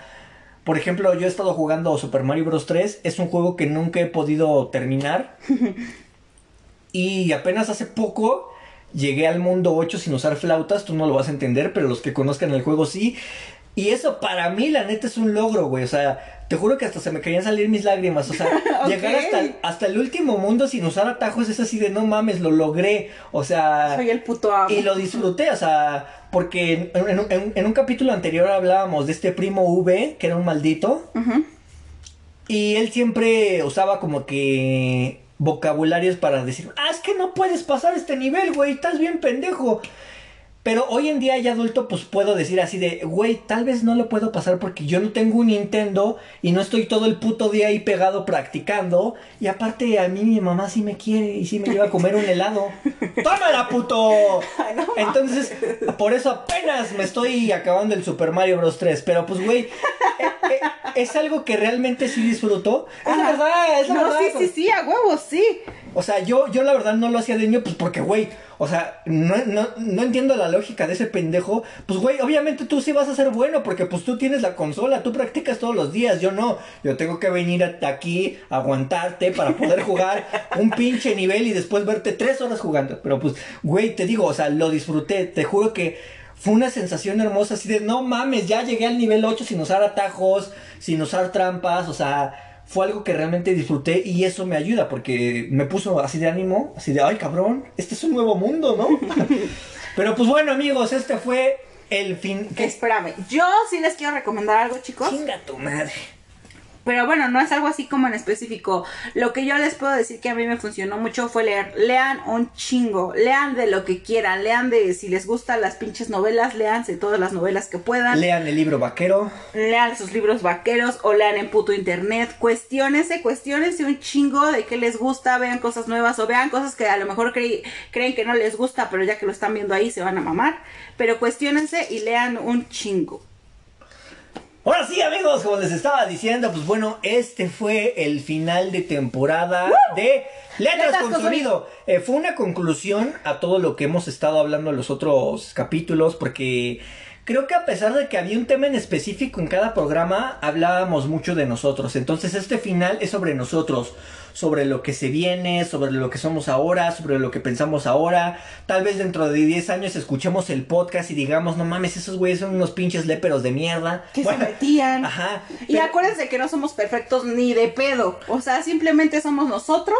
por ejemplo, yo he estado jugando Super Mario Bros. 3. Es un juego que nunca he podido terminar. y apenas hace poco llegué al mundo 8 sin usar flautas. Tú no lo vas a entender, pero los que conozcan el juego sí. Y eso para mí, la neta, es un logro, güey. O sea, te juro que hasta se me querían salir mis lágrimas. O sea, llegar hasta, hasta el último mundo sin usar atajos es así de no mames, lo logré. O sea. Soy el puto amo. Y lo disfruté, o sea, porque en, un capítulo anterior hablábamos de este primo V, que era un maldito. Y él siempre usaba como que vocabularios para decir, ah, es que no puedes pasar este nivel, güey, estás bien pendejo. Pero hoy en día ya adulto, pues puedo decir así de, güey, tal vez no lo puedo pasar porque yo no tengo un Nintendo y no estoy todo el puto día ahí pegado practicando. Y aparte, a mí mi mamá sí me quiere y sí me lleva a comer un helado. ¡Tómala, puto! Entonces, por eso apenas me estoy acabando el Super Mario Bros. 3. Pero pues, güey, eh, eh, es algo que realmente sí disfruto. Es la verdad, es la no, Sí, sí, sí, a huevos, sí. O sea, yo, yo la verdad no lo hacía de niño, pues porque, güey, o sea, no, no, no entiendo la lógica de ese pendejo. Pues, güey, obviamente tú sí vas a ser bueno, porque pues tú tienes la consola, tú practicas todos los días, yo no. Yo tengo que venir hasta aquí, aguantarte para poder jugar un pinche nivel y después verte tres horas jugando. Pero pues, güey, te digo, o sea, lo disfruté, te juro que fue una sensación hermosa, así de, no mames, ya llegué al nivel 8 sin usar atajos, sin usar trampas, o sea fue algo que realmente disfruté y eso me ayuda porque me puso así de ánimo, así de, ay cabrón, este es un nuevo mundo, ¿no? Pero pues bueno amigos, este fue el fin... Espérame, yo sí les quiero recomendar algo chicos. Chinga tu madre. Pero bueno, no es algo así como en específico. Lo que yo les puedo decir que a mí me funcionó mucho fue leer. Lean un chingo. Lean de lo que quieran. Lean de si les gustan las pinches novelas. Leanse todas las novelas que puedan. Lean el libro vaquero. Lean sus libros vaqueros o lean en puto internet. Cuestiónense, cuestionense un chingo de qué les gusta. Vean cosas nuevas o vean cosas que a lo mejor creen que no les gusta, pero ya que lo están viendo ahí se van a mamar. Pero cuestionense y lean un chingo. Ahora sí, amigos, como les estaba diciendo, pues bueno, este fue el final de temporada de Letras, con, Sonido. Eh, fue una conclusión a todo lo que hemos estado hablando en los otros capítulos, porque creo que a pesar de que había un tema en específico en cada programa, hablábamos mucho de nosotros. Entonces este final es sobre nosotros sobre lo que se viene, sobre lo que somos ahora, sobre lo que pensamos ahora. Tal vez dentro de 10 años escuchemos el podcast y digamos, no mames, esos güeyes son unos pinches léperos de mierda. Que se metían. Ajá. Y acuérdense que no somos perfectos ni de pedo. O sea, simplemente somos nosotros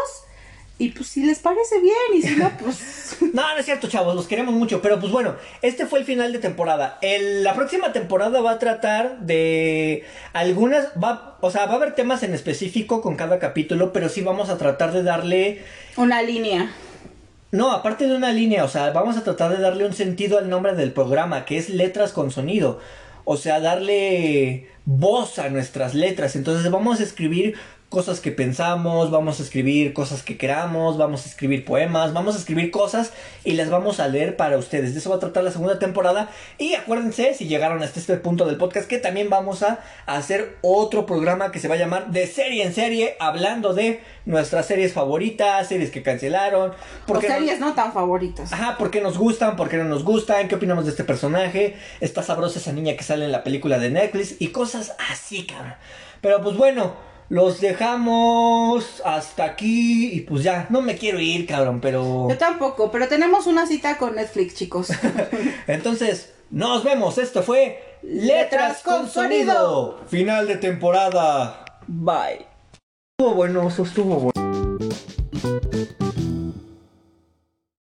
y pues si les parece bien y si no, pues... no, no es cierto, chavos, los queremos mucho. Pero pues bueno, este fue el final de temporada. la próxima temporada va a tratar de algunas... Va, o sea, va a haber temas en específico con cada capítulo, pero sí vamos a tratar de darle... Una línea. No, aparte de una línea, o sea, vamos a tratar de darle un sentido al nombre del programa, que es letras con sonido. O sea, darle voz a nuestras letras. Entonces vamos a escribir cosas que pensamos, vamos a escribir cosas que queramos, vamos a escribir poemas, vamos a escribir cosas y las vamos a leer para ustedes. De eso va a tratar la segunda temporada. Y acuérdense, si llegaron hasta este punto del podcast, que también vamos a hacer otro programa que se va a llamar De serie en serie, hablando de nuestras series favoritas, series que cancelaron. Porque o series no tan favoritas. Ajá, porque nos gustan, porque no nos gustan, qué opinamos de este personaje, está sabrosa esa niña que sale en la película de Netflix y cosas así, cabrón. Pero pues bueno. Los dejamos hasta aquí y pues ya, no me quiero ir, cabrón, pero... Yo tampoco, pero tenemos una cita con Netflix, chicos. Entonces, nos vemos. Esto fue Letras con Sonido. Final de temporada. Bye. Estuvo bueno, eso estuvo bueno.